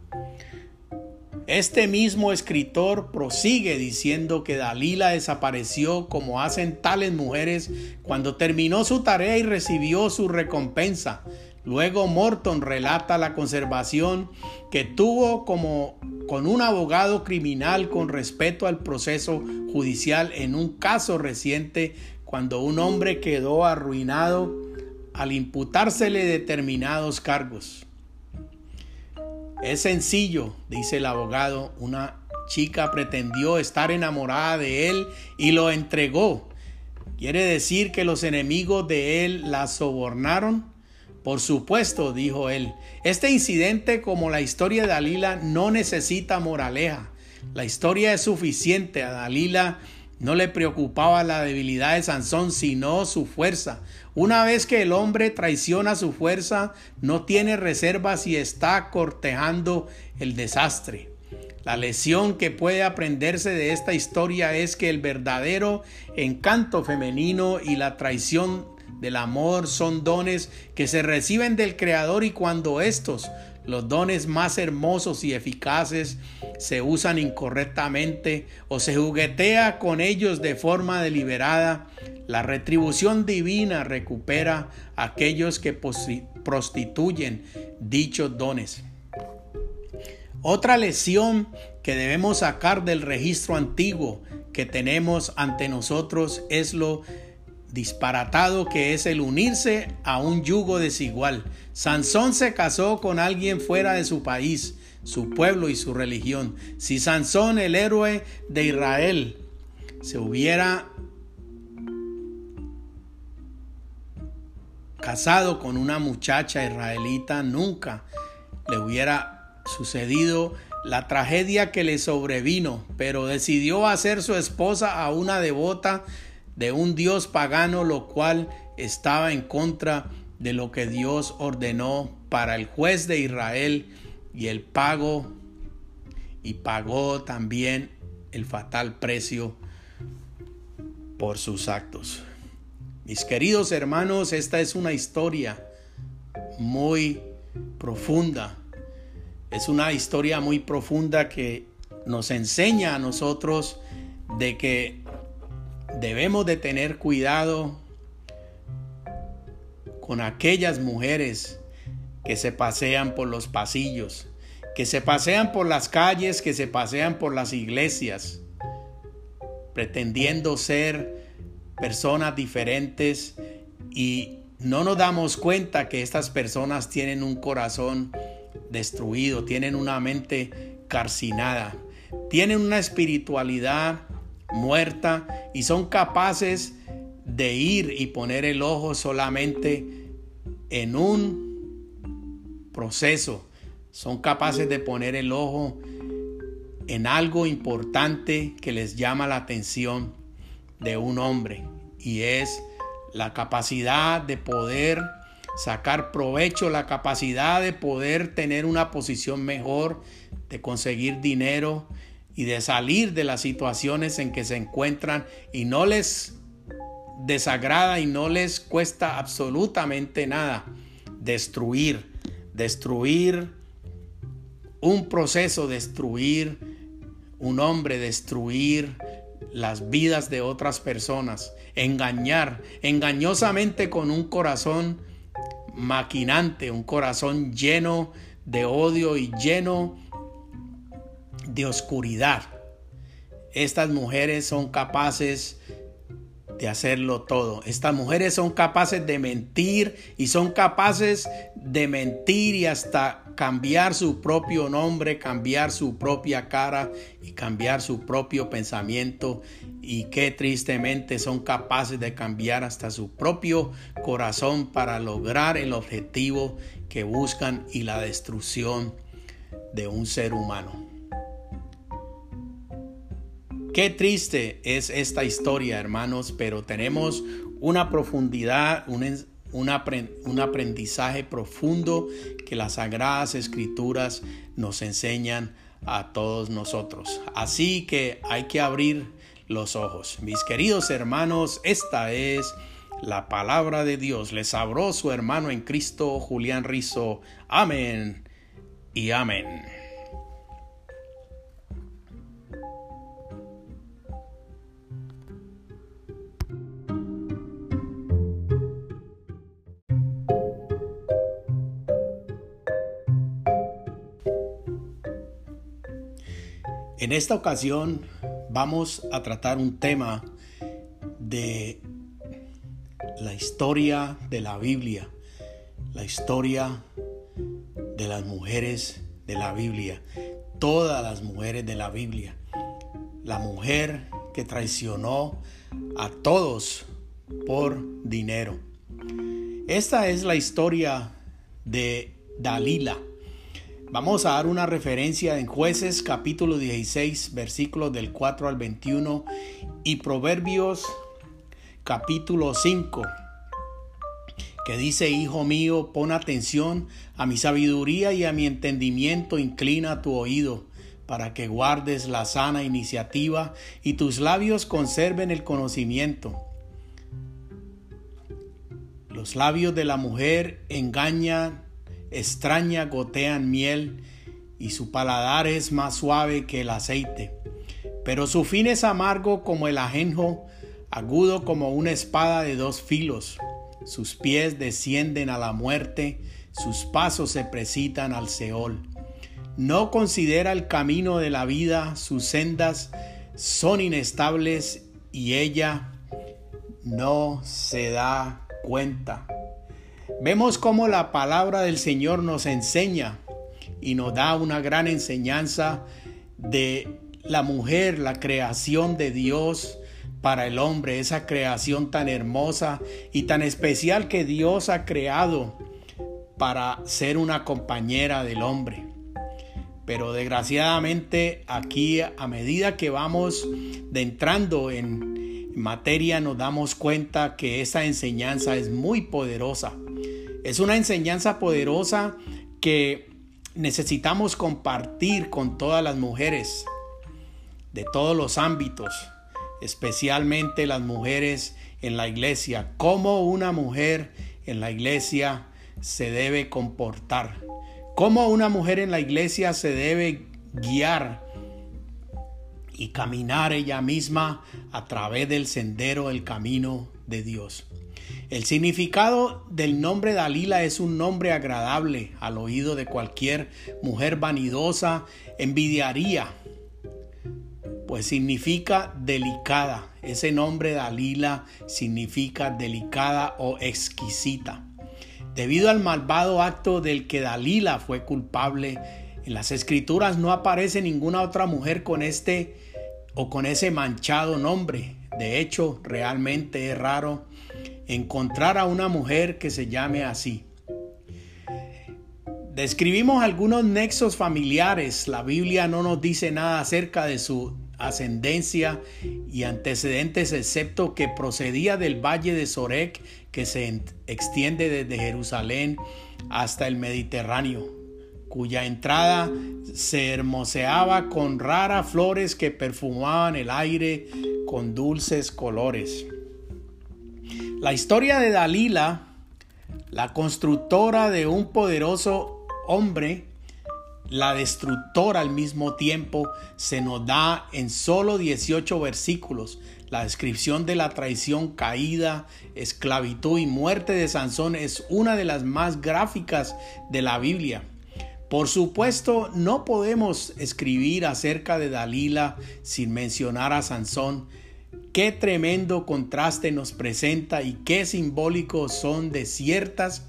Este mismo escritor prosigue diciendo que Dalila desapareció como hacen tales mujeres cuando terminó su tarea y recibió su recompensa. Luego Morton relata la conservación que tuvo como con un abogado criminal con respecto al proceso judicial en un caso reciente cuando un hombre quedó arruinado al imputársele determinados cargos. Es sencillo, dice el abogado, una chica pretendió estar enamorada de él y lo entregó. ¿Quiere decir que los enemigos de él la sobornaron? Por supuesto, dijo él, este incidente como la historia de Dalila no necesita moraleja. La historia es suficiente. A Dalila no le preocupaba la debilidad de Sansón, sino su fuerza. Una vez que el hombre traiciona su fuerza, no tiene reservas y está cortejando el desastre. La lección que puede aprenderse de esta historia es que el verdadero encanto femenino y la traición del amor son dones que se reciben del Creador y cuando estos, los dones más hermosos y eficaces, se usan incorrectamente o se juguetea con ellos de forma deliberada, la retribución divina recupera a aquellos que prostituyen dichos dones. Otra lección que debemos sacar del registro antiguo que tenemos ante nosotros es lo disparatado que es el unirse a un yugo desigual. Sansón se casó con alguien fuera de su país, su pueblo y su religión. Si Sansón, el héroe de Israel, se hubiera casado con una muchacha israelita, nunca le hubiera sucedido la tragedia que le sobrevino, pero decidió hacer su esposa a una devota de un dios pagano, lo cual estaba en contra de lo que Dios ordenó para el juez de Israel y el pago y pagó también el fatal precio por sus actos. Mis queridos hermanos, esta es una historia muy profunda. Es una historia muy profunda que nos enseña a nosotros de que debemos de tener cuidado con aquellas mujeres que se pasean por los pasillos, que se pasean por las calles, que se pasean por las iglesias, pretendiendo ser personas diferentes. Y no nos damos cuenta que estas personas tienen un corazón destruido, tienen una mente carcinada, tienen una espiritualidad muerta y son capaces de ir y poner el ojo solamente en un proceso. Son capaces de poner el ojo en algo importante que les llama la atención de un hombre y es la capacidad de poder sacar provecho, la capacidad de poder tener una posición mejor, de conseguir dinero y de salir de las situaciones en que se encuentran y no les desagrada y no les cuesta absolutamente nada destruir, destruir un proceso, destruir un hombre, destruir las vidas de otras personas, engañar engañosamente con un corazón maquinante, un corazón lleno de odio y lleno de oscuridad. Estas mujeres son capaces de hacerlo todo. Estas mujeres son capaces de mentir y son capaces de mentir y hasta cambiar su propio nombre, cambiar su propia cara y cambiar su propio pensamiento y que tristemente son capaces de cambiar hasta su propio corazón para lograr el objetivo que buscan y la destrucción de un ser humano. Qué triste es esta historia, hermanos, pero tenemos una profundidad, un, un, aprendizaje profundo que las sagradas escrituras nos enseñan a todos nosotros. Así que hay que abrir los ojos. Mis queridos hermanos, esta es la palabra de Dios. Les habló su hermano en Cristo, Julián Rizo. Amén y amén. En esta ocasión vamos a tratar un tema de la historia de la Biblia, la historia de las mujeres de la Biblia, todas las mujeres de la Biblia, la mujer que traicionó a todos por dinero. Esta es la historia de Dalila. Vamos a dar una referencia en jueces capítulo 16 versículos del 4 al 21 y Proverbios capítulo 5 que dice, Hijo mío, pon atención a mi sabiduría y a mi entendimiento, inclina tu oído para que guardes la sana iniciativa y tus labios conserven el conocimiento. Los labios de la mujer engañan extraña gotean miel y su paladar es más suave que el aceite. Pero su fin es amargo como el ajenjo, agudo como una espada de dos filos. Sus pies descienden a la muerte, sus pasos se precitan al Seol. No considera el camino de la vida, sus sendas son inestables y ella no se da cuenta. Vemos cómo la palabra del Señor nos enseña y nos da una gran enseñanza de la mujer, la creación de Dios, para el hombre, esa creación tan hermosa y tan especial que Dios ha creado para ser una compañera del hombre. Pero desgraciadamente aquí a medida que vamos entrando en materia nos damos cuenta que esa enseñanza es muy poderosa. Es una enseñanza poderosa que necesitamos compartir con todas las mujeres de todos los ámbitos, especialmente las mujeres en la iglesia, cómo una mujer en la iglesia se debe comportar, cómo una mujer en la iglesia se debe guiar y caminar ella misma a través del sendero, el camino de Dios. El significado del nombre Dalila es un nombre agradable al oído de cualquier mujer vanidosa, envidiaría, pues significa delicada. Ese nombre Dalila significa delicada o exquisita. Debido al malvado acto del que Dalila fue culpable, en las escrituras no aparece ninguna otra mujer con este o con ese manchado nombre. De hecho, realmente es raro encontrar a una mujer que se llame así. Describimos algunos nexos familiares. La Biblia no nos dice nada acerca de su ascendencia y antecedentes, excepto que procedía del valle de Sorek, que se extiende desde Jerusalén hasta el Mediterráneo, cuya entrada se hermoseaba con raras flores que perfumaban el aire con dulces colores. La historia de Dalila, la constructora de un poderoso hombre, la destructora al mismo tiempo, se nos da en solo 18 versículos. La descripción de la traición, caída, esclavitud y muerte de Sansón es una de las más gráficas de la Biblia. Por supuesto, no podemos escribir acerca de Dalila sin mencionar a Sansón, Qué tremendo contraste nos presenta y qué simbólicos son de ciertas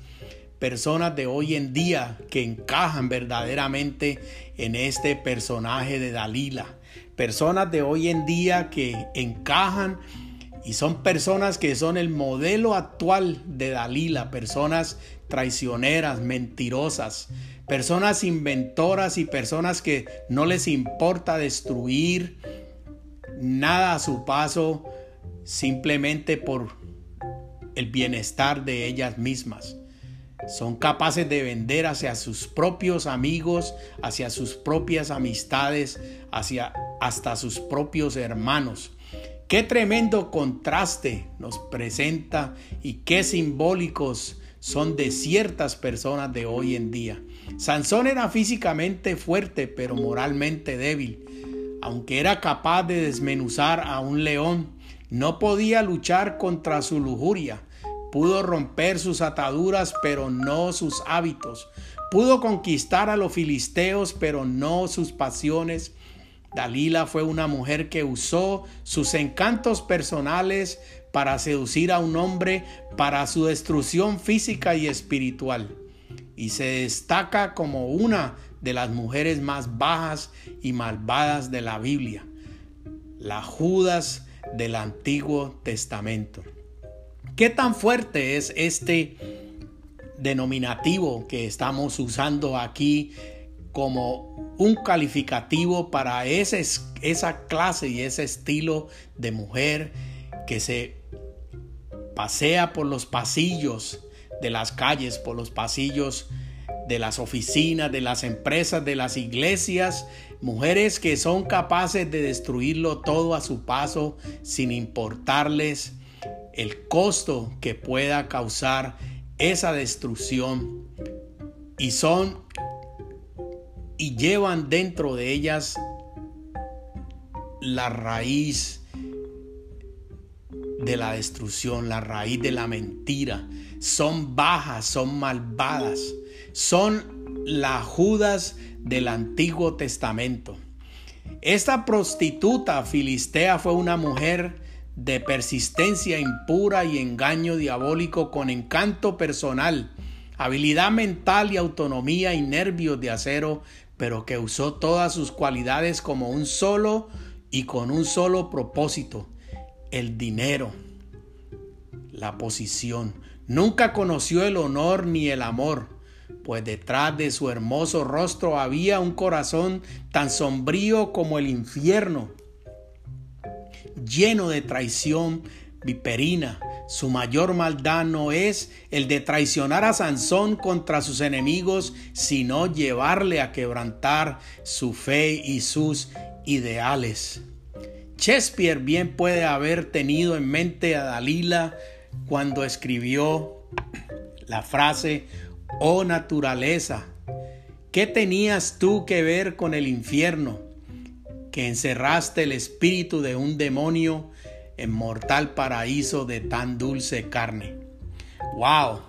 personas de hoy en día que encajan verdaderamente en este personaje de Dalila. Personas de hoy en día que encajan y son personas que son el modelo actual de Dalila, personas traicioneras, mentirosas, personas inventoras y personas que no les importa destruir, nada a su paso simplemente por el bienestar de ellas mismas. Son capaces de vender hacia sus propios amigos, hacia sus propias amistades, hacia hasta sus propios hermanos. Qué tremendo contraste nos presenta y qué simbólicos son de ciertas personas de hoy en día. Sansón era físicamente fuerte, pero moralmente débil. Aunque era capaz de desmenuzar a un león, no podía luchar contra su lujuria. Pudo romper sus ataduras, pero no sus hábitos. Pudo conquistar a los filisteos, pero no sus pasiones. Dalila fue una mujer que usó sus encantos personales para seducir a un hombre para su destrucción física y espiritual. Y se destaca como una de las mujeres más bajas y malvadas de la Biblia, la Judas del Antiguo Testamento. ¿Qué tan fuerte es este denominativo que estamos usando aquí como un calificativo para esa clase y ese estilo de mujer que se pasea por los pasillos de las calles, por los pasillos de las oficinas, de las empresas, de las iglesias, mujeres que son capaces de destruirlo todo a su paso sin importarles el costo que pueda causar esa destrucción y son y llevan dentro de ellas la raíz de la destrucción, la raíz de la mentira. Son bajas, son malvadas son las Judas del Antiguo Testamento. Esta prostituta filistea fue una mujer de persistencia impura y engaño diabólico con encanto personal, habilidad mental y autonomía y nervios de acero, pero que usó todas sus cualidades como un solo y con un solo propósito, el dinero, la posición. Nunca conoció el honor ni el amor, pues detrás de su hermoso rostro había un corazón tan sombrío como el infierno, lleno de traición viperina. Su mayor maldad no es el de traicionar a Sansón contra sus enemigos, sino llevarle a quebrantar su fe y sus ideales. Shakespeare bien puede haber tenido en mente a Dalila cuando escribió la frase, oh naturaleza, ¿qué tenías tú que ver con el infierno? Que encerraste el espíritu de un demonio en mortal paraíso de tan dulce carne. ¡Wow!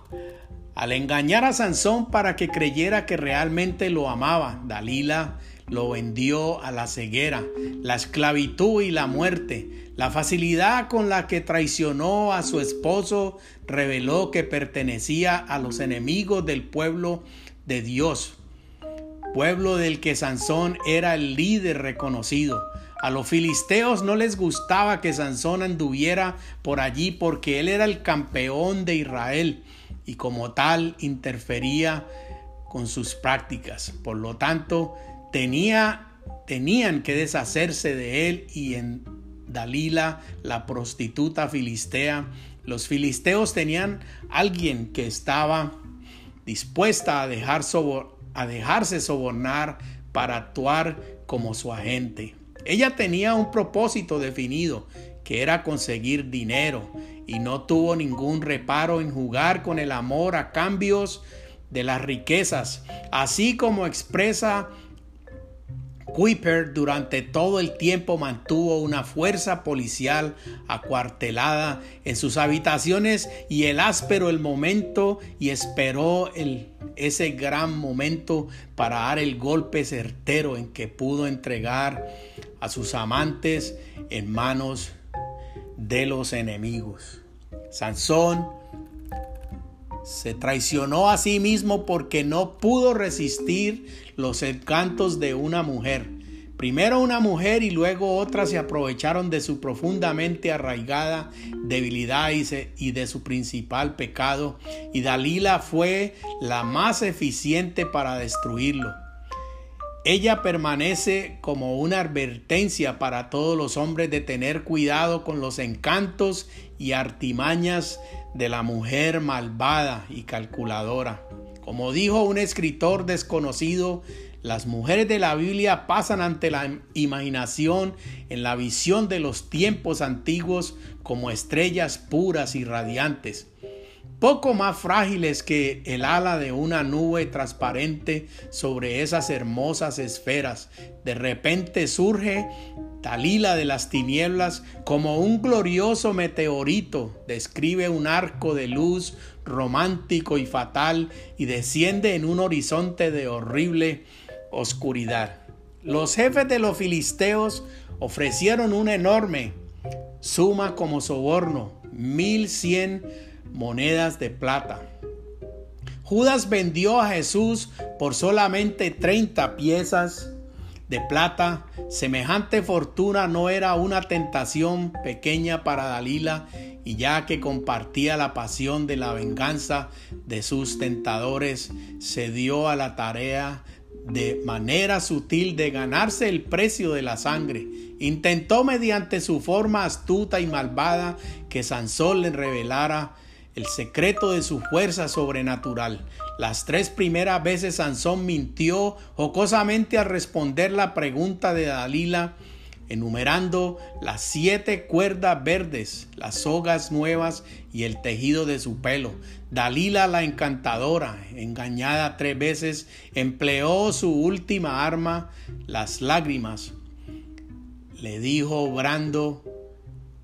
Al engañar a Sansón para que creyera que realmente lo amaba, Dalila lo vendió a la ceguera, la esclavitud y la muerte. La facilidad con la que traicionó a su esposo reveló que pertenecía a los enemigos del pueblo de Dios, pueblo del que Sansón era el líder reconocido. A los filisteos no les gustaba que Sansón anduviera por allí porque él era el campeón de Israel y como tal interfería con sus prácticas. Por lo tanto, tenía, tenían que deshacerse de él y en Dalila, la prostituta filistea, los filisteos tenían alguien que estaba dispuesta a, dejar a dejarse sobornar para actuar como su agente. Ella tenía un propósito definido, que era conseguir dinero, y no tuvo ningún reparo en jugar con el amor a cambios de las riquezas, así como expresa Kuiper durante todo el tiempo mantuvo una fuerza policial acuartelada en sus habitaciones y el áspero el momento y esperó el, ese gran momento para dar el golpe certero en que pudo entregar a sus amantes en manos de los enemigos. Sansón se traicionó a sí mismo porque no pudo resistir los encantos de una mujer. Primero una mujer y luego otra se aprovecharon de su profundamente arraigada debilidad y de su principal pecado, y Dalila fue la más eficiente para destruirlo. Ella permanece como una advertencia para todos los hombres de tener cuidado con los encantos y artimañas de la mujer malvada y calculadora. Como dijo un escritor desconocido, las mujeres de la Biblia pasan ante la imaginación en la visión de los tiempos antiguos como estrellas puras y radiantes poco más frágiles que el ala de una nube transparente sobre esas hermosas esferas. De repente surge Talila de las tinieblas como un glorioso meteorito, describe un arco de luz romántico y fatal y desciende en un horizonte de horrible oscuridad. Los jefes de los filisteos ofrecieron una enorme suma como soborno, mil cien monedas de plata. Judas vendió a Jesús por solamente 30 piezas de plata. Semejante fortuna no era una tentación pequeña para Dalila, y ya que compartía la pasión de la venganza de sus tentadores, se dio a la tarea de manera sutil de ganarse el precio de la sangre. Intentó mediante su forma astuta y malvada que Sansón le revelara el secreto de su fuerza sobrenatural. Las tres primeras veces Sansón mintió jocosamente al responder la pregunta de Dalila, enumerando las siete cuerdas verdes, las sogas nuevas y el tejido de su pelo. Dalila la encantadora, engañada tres veces, empleó su última arma, las lágrimas. Le dijo Brando,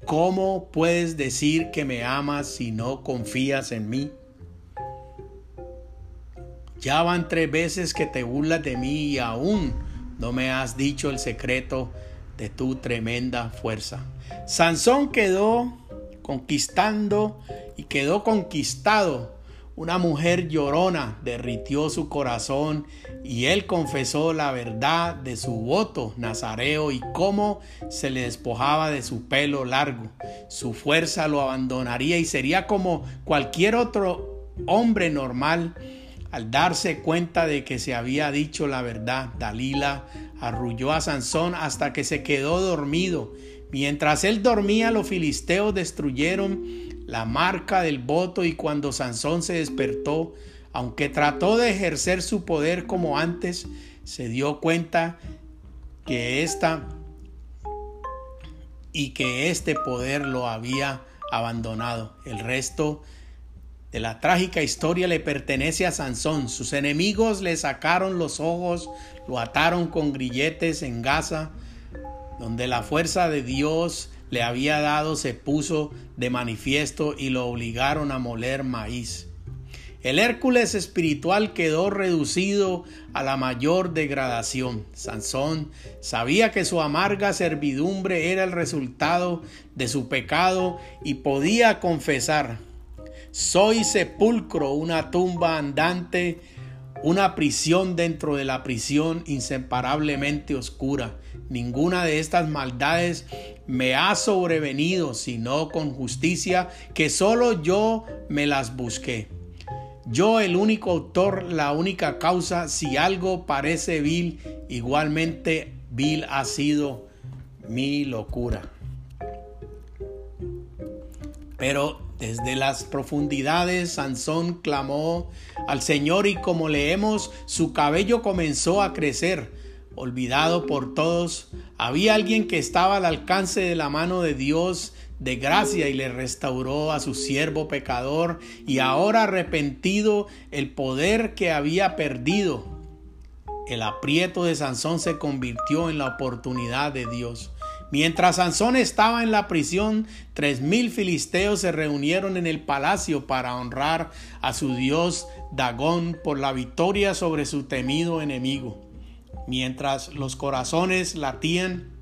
¿Cómo puedes decir que me amas si no confías en mí? Ya van tres veces que te burlas de mí y aún no me has dicho el secreto de tu tremenda fuerza. Sansón quedó conquistando y quedó conquistado una mujer llorona derritió su corazón y él confesó la verdad de su voto nazareo y cómo se le despojaba de su pelo largo. Su fuerza lo abandonaría y sería como cualquier otro hombre normal. Al darse cuenta de que se había dicho la verdad, Dalila arrulló a Sansón hasta que se quedó dormido. Mientras él dormía, los filisteos destruyeron la marca del voto y cuando Sansón se despertó, aunque trató de ejercer su poder como antes, se dio cuenta que esta y que este poder lo había abandonado. El resto de la trágica historia le pertenece a Sansón. Sus enemigos le sacaron los ojos, lo ataron con grilletes en Gaza, donde la fuerza de Dios le había dado se puso de manifiesto y lo obligaron a moler maíz. El Hércules espiritual quedó reducido a la mayor degradación. Sansón sabía que su amarga servidumbre era el resultado de su pecado y podía confesar, soy sepulcro, una tumba andante, una prisión dentro de la prisión inseparablemente oscura. Ninguna de estas maldades me ha sobrevenido, sino con justicia que solo yo me las busqué. Yo el único autor, la única causa, si algo parece vil, igualmente vil ha sido mi locura. Pero desde las profundidades Sansón clamó al Señor y como leemos, su cabello comenzó a crecer. Olvidado por todos, había alguien que estaba al alcance de la mano de Dios de gracia y le restauró a su siervo pecador y ahora arrepentido el poder que había perdido. El aprieto de Sansón se convirtió en la oportunidad de Dios. Mientras Sansón estaba en la prisión, tres mil filisteos se reunieron en el palacio para honrar a su dios Dagón por la victoria sobre su temido enemigo. Mientras los corazones latían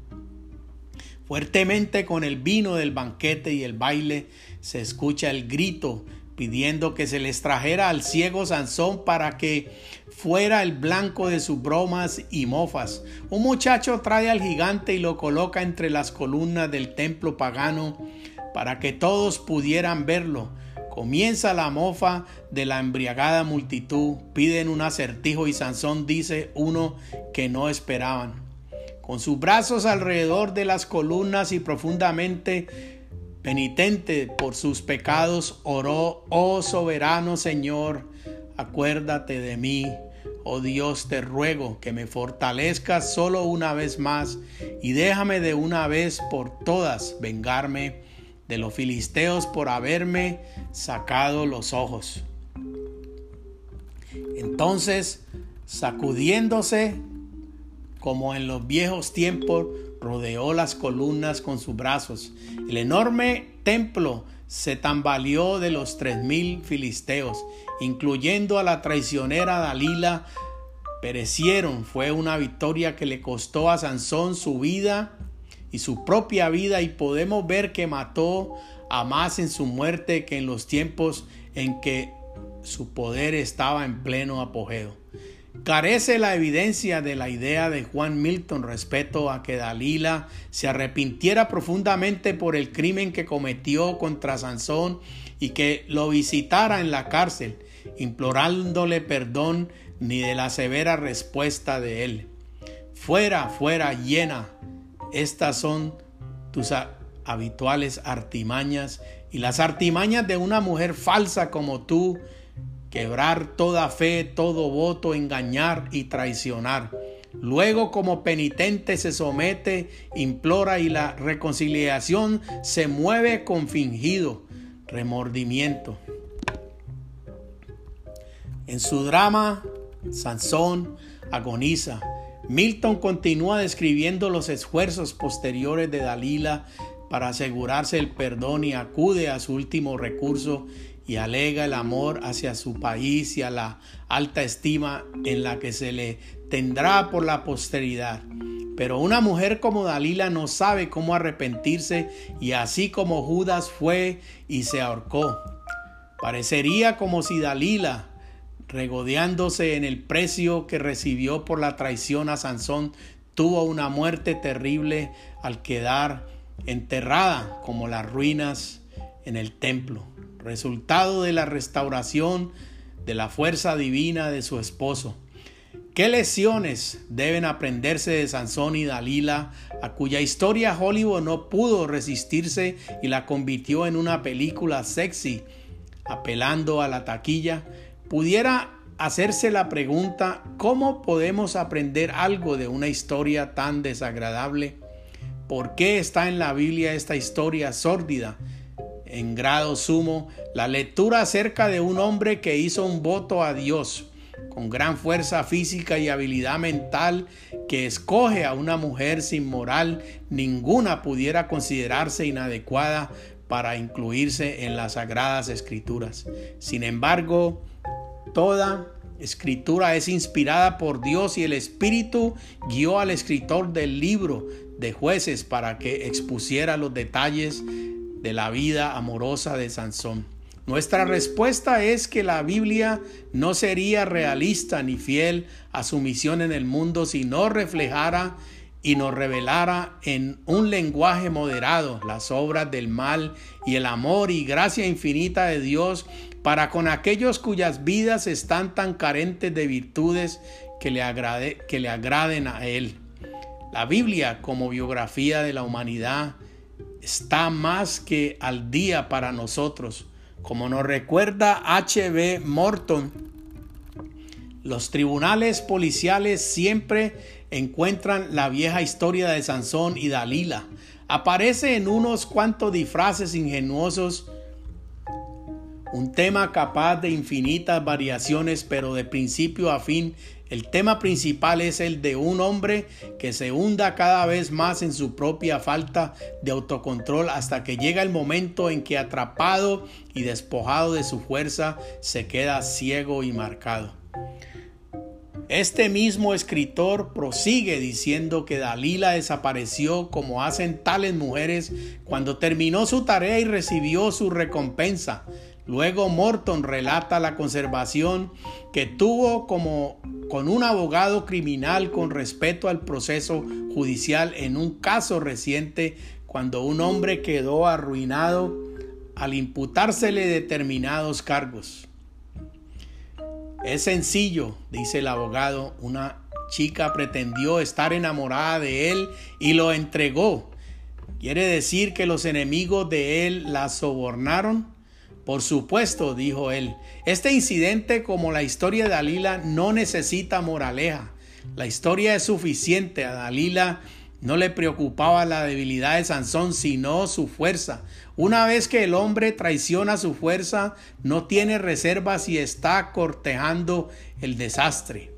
fuertemente con el vino del banquete y el baile, se escucha el grito pidiendo que se les trajera al ciego Sansón para que fuera el blanco de sus bromas y mofas. Un muchacho trae al gigante y lo coloca entre las columnas del templo pagano para que todos pudieran verlo. Comienza la mofa de la embriagada multitud, piden un acertijo y Sansón dice uno que no esperaban. Con sus brazos alrededor de las columnas y profundamente penitente por sus pecados, oró, oh soberano Señor, acuérdate de mí. Oh Dios, te ruego que me fortalezcas solo una vez más y déjame de una vez por todas vengarme de los filisteos por haberme sacado los ojos. Entonces, sacudiéndose como en los viejos tiempos, rodeó las columnas con sus brazos. El enorme templo se tambaleó de los tres mil filisteos, incluyendo a la traicionera Dalila, perecieron. Fue una victoria que le costó a Sansón su vida y su propia vida y podemos ver que mató a más en su muerte que en los tiempos en que su poder estaba en pleno apogeo. Carece la evidencia de la idea de Juan Milton respecto a que Dalila se arrepintiera profundamente por el crimen que cometió contra Sansón y que lo visitara en la cárcel, implorándole perdón ni de la severa respuesta de él. Fuera, fuera, llena. Estas son tus habituales artimañas y las artimañas de una mujer falsa como tú quebrar toda fe, todo voto, engañar y traicionar. Luego como penitente se somete, implora y la reconciliación se mueve con fingido remordimiento. En su drama, Sansón agoniza. Milton continúa describiendo los esfuerzos posteriores de Dalila para asegurarse el perdón y acude a su último recurso y alega el amor hacia su país y a la alta estima en la que se le tendrá por la posteridad. Pero una mujer como Dalila no sabe cómo arrepentirse y así como Judas fue y se ahorcó. Parecería como si Dalila, regodeándose en el precio que recibió por la traición a Sansón, tuvo una muerte terrible al quedar enterrada como las ruinas en el templo, resultado de la restauración de la fuerza divina de su esposo. ¿Qué lecciones deben aprenderse de Sansón y Dalila, a cuya historia Hollywood no pudo resistirse y la convirtió en una película sexy, apelando a la taquilla? Pudiera hacerse la pregunta, ¿cómo podemos aprender algo de una historia tan desagradable? ¿Por qué está en la Biblia esta historia sórdida? En grado sumo, la lectura acerca de un hombre que hizo un voto a Dios con gran fuerza física y habilidad mental que escoge a una mujer sin moral, ninguna pudiera considerarse inadecuada para incluirse en las sagradas escrituras. Sin embargo, Toda escritura es inspirada por Dios y el Espíritu guió al escritor del libro de jueces para que expusiera los detalles de la vida amorosa de Sansón. Nuestra respuesta es que la Biblia no sería realista ni fiel a su misión en el mundo si no reflejara y nos revelara en un lenguaje moderado las obras del mal y el amor y gracia infinita de Dios para con aquellos cuyas vidas están tan carentes de virtudes que le, agrade, que le agraden a Él. La Biblia como biografía de la humanidad está más que al día para nosotros. Como nos recuerda H.B. Morton, los tribunales policiales siempre encuentran la vieja historia de Sansón y Dalila. Aparece en unos cuantos disfraces ingenuosos un tema capaz de infinitas variaciones, pero de principio a fin, el tema principal es el de un hombre que se hunda cada vez más en su propia falta de autocontrol hasta que llega el momento en que atrapado y despojado de su fuerza se queda ciego y marcado. Este mismo escritor prosigue diciendo que Dalila desapareció como hacen tales mujeres cuando terminó su tarea y recibió su recompensa. Luego Morton relata la conservación que tuvo como con un abogado criminal con respecto al proceso judicial en un caso reciente cuando un hombre quedó arruinado al imputársele determinados cargos. Es sencillo, dice el abogado, una chica pretendió estar enamorada de él y lo entregó. ¿Quiere decir que los enemigos de él la sobornaron? Por supuesto, dijo él, este incidente como la historia de Dalila no necesita moraleja. La historia es suficiente. A Dalila no le preocupaba la debilidad de Sansón, sino su fuerza. Una vez que el hombre traiciona su fuerza, no tiene reservas y está cortejando el desastre.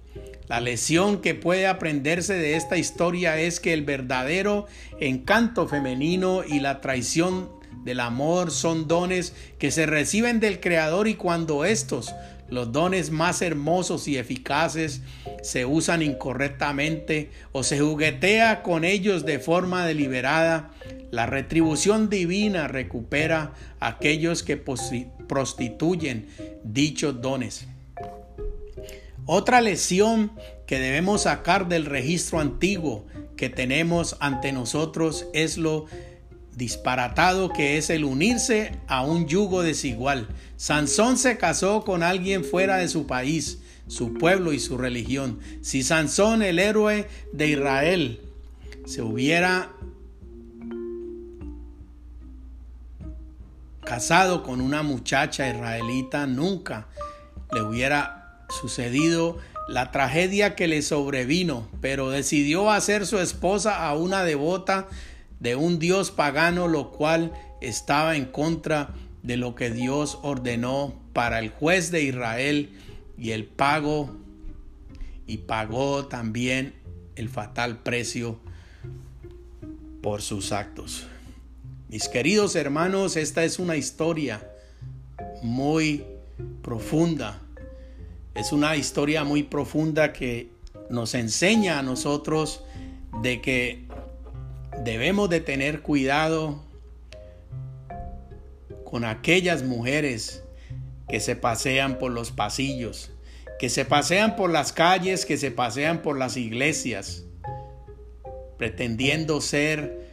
La lección que puede aprenderse de esta historia es que el verdadero encanto femenino y la traición del amor son dones que se reciben del Creador y cuando estos, los dones más hermosos y eficaces, se usan incorrectamente o se juguetea con ellos de forma deliberada, la retribución divina recupera a aquellos que prostituyen dichos dones. Otra lección que debemos sacar del registro antiguo que tenemos ante nosotros es lo disparatado que es el unirse a un yugo desigual. Sansón se casó con alguien fuera de su país, su pueblo y su religión. Si Sansón, el héroe de Israel, se hubiera casado con una muchacha israelita, nunca le hubiera sucedido la tragedia que le sobrevino, pero decidió hacer su esposa a una devota de un Dios pagano, lo cual estaba en contra de lo que Dios ordenó para el juez de Israel y el pago y pagó también el fatal precio por sus actos. Mis queridos hermanos, esta es una historia muy profunda. Es una historia muy profunda que nos enseña a nosotros de que debemos de tener cuidado con aquellas mujeres que se pasean por los pasillos, que se pasean por las calles, que se pasean por las iglesias, pretendiendo ser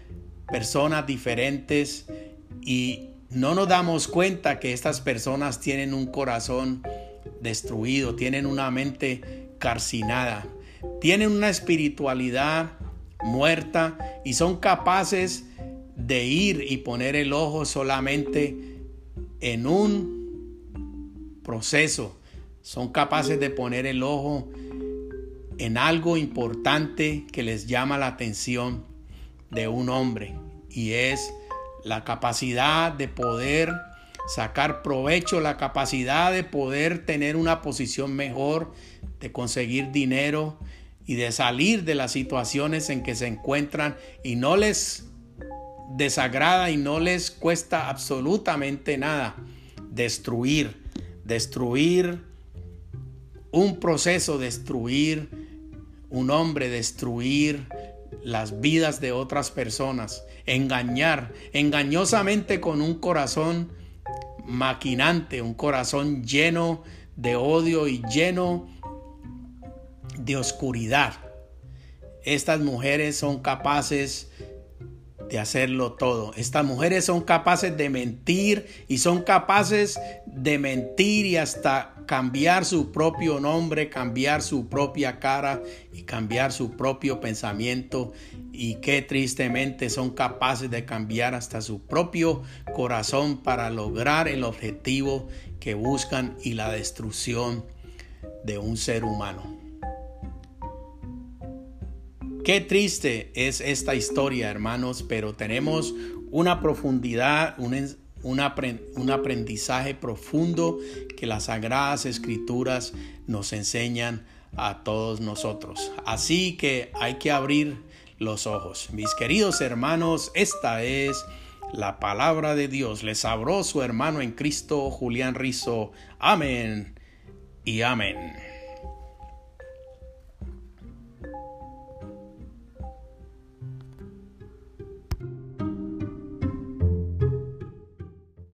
personas diferentes. Y no nos damos cuenta que estas personas tienen un corazón destruido, tienen una mente carcinada, tienen una espiritualidad muerta y son capaces de ir y poner el ojo solamente en un proceso. Son capaces de poner el ojo en algo importante que les llama la atención de un hombre y es la capacidad de poder sacar provecho, la capacidad de poder tener una posición mejor, de conseguir dinero y de salir de las situaciones en que se encuentran y no les desagrada y no les cuesta absolutamente nada destruir, destruir un proceso, destruir un hombre, destruir las vidas de otras personas, engañar engañosamente con un corazón maquinante, un corazón lleno de odio y lleno de oscuridad. Estas mujeres son capaces de hacerlo todo. Estas mujeres son capaces de mentir y son capaces de mentir y hasta cambiar su propio nombre, cambiar su propia cara y cambiar su propio pensamiento y que tristemente son capaces de cambiar hasta su propio corazón para lograr el objetivo que buscan y la destrucción de un ser humano. Qué triste es esta historia, hermanos, pero tenemos una profundidad, un, un, aprendizaje profundo que las sagradas escrituras nos enseñan a todos nosotros. Así que hay que abrir los ojos. Mis queridos hermanos, esta es la palabra de Dios. Les habló su hermano en Cristo, Julián Rizo. Amén y amén.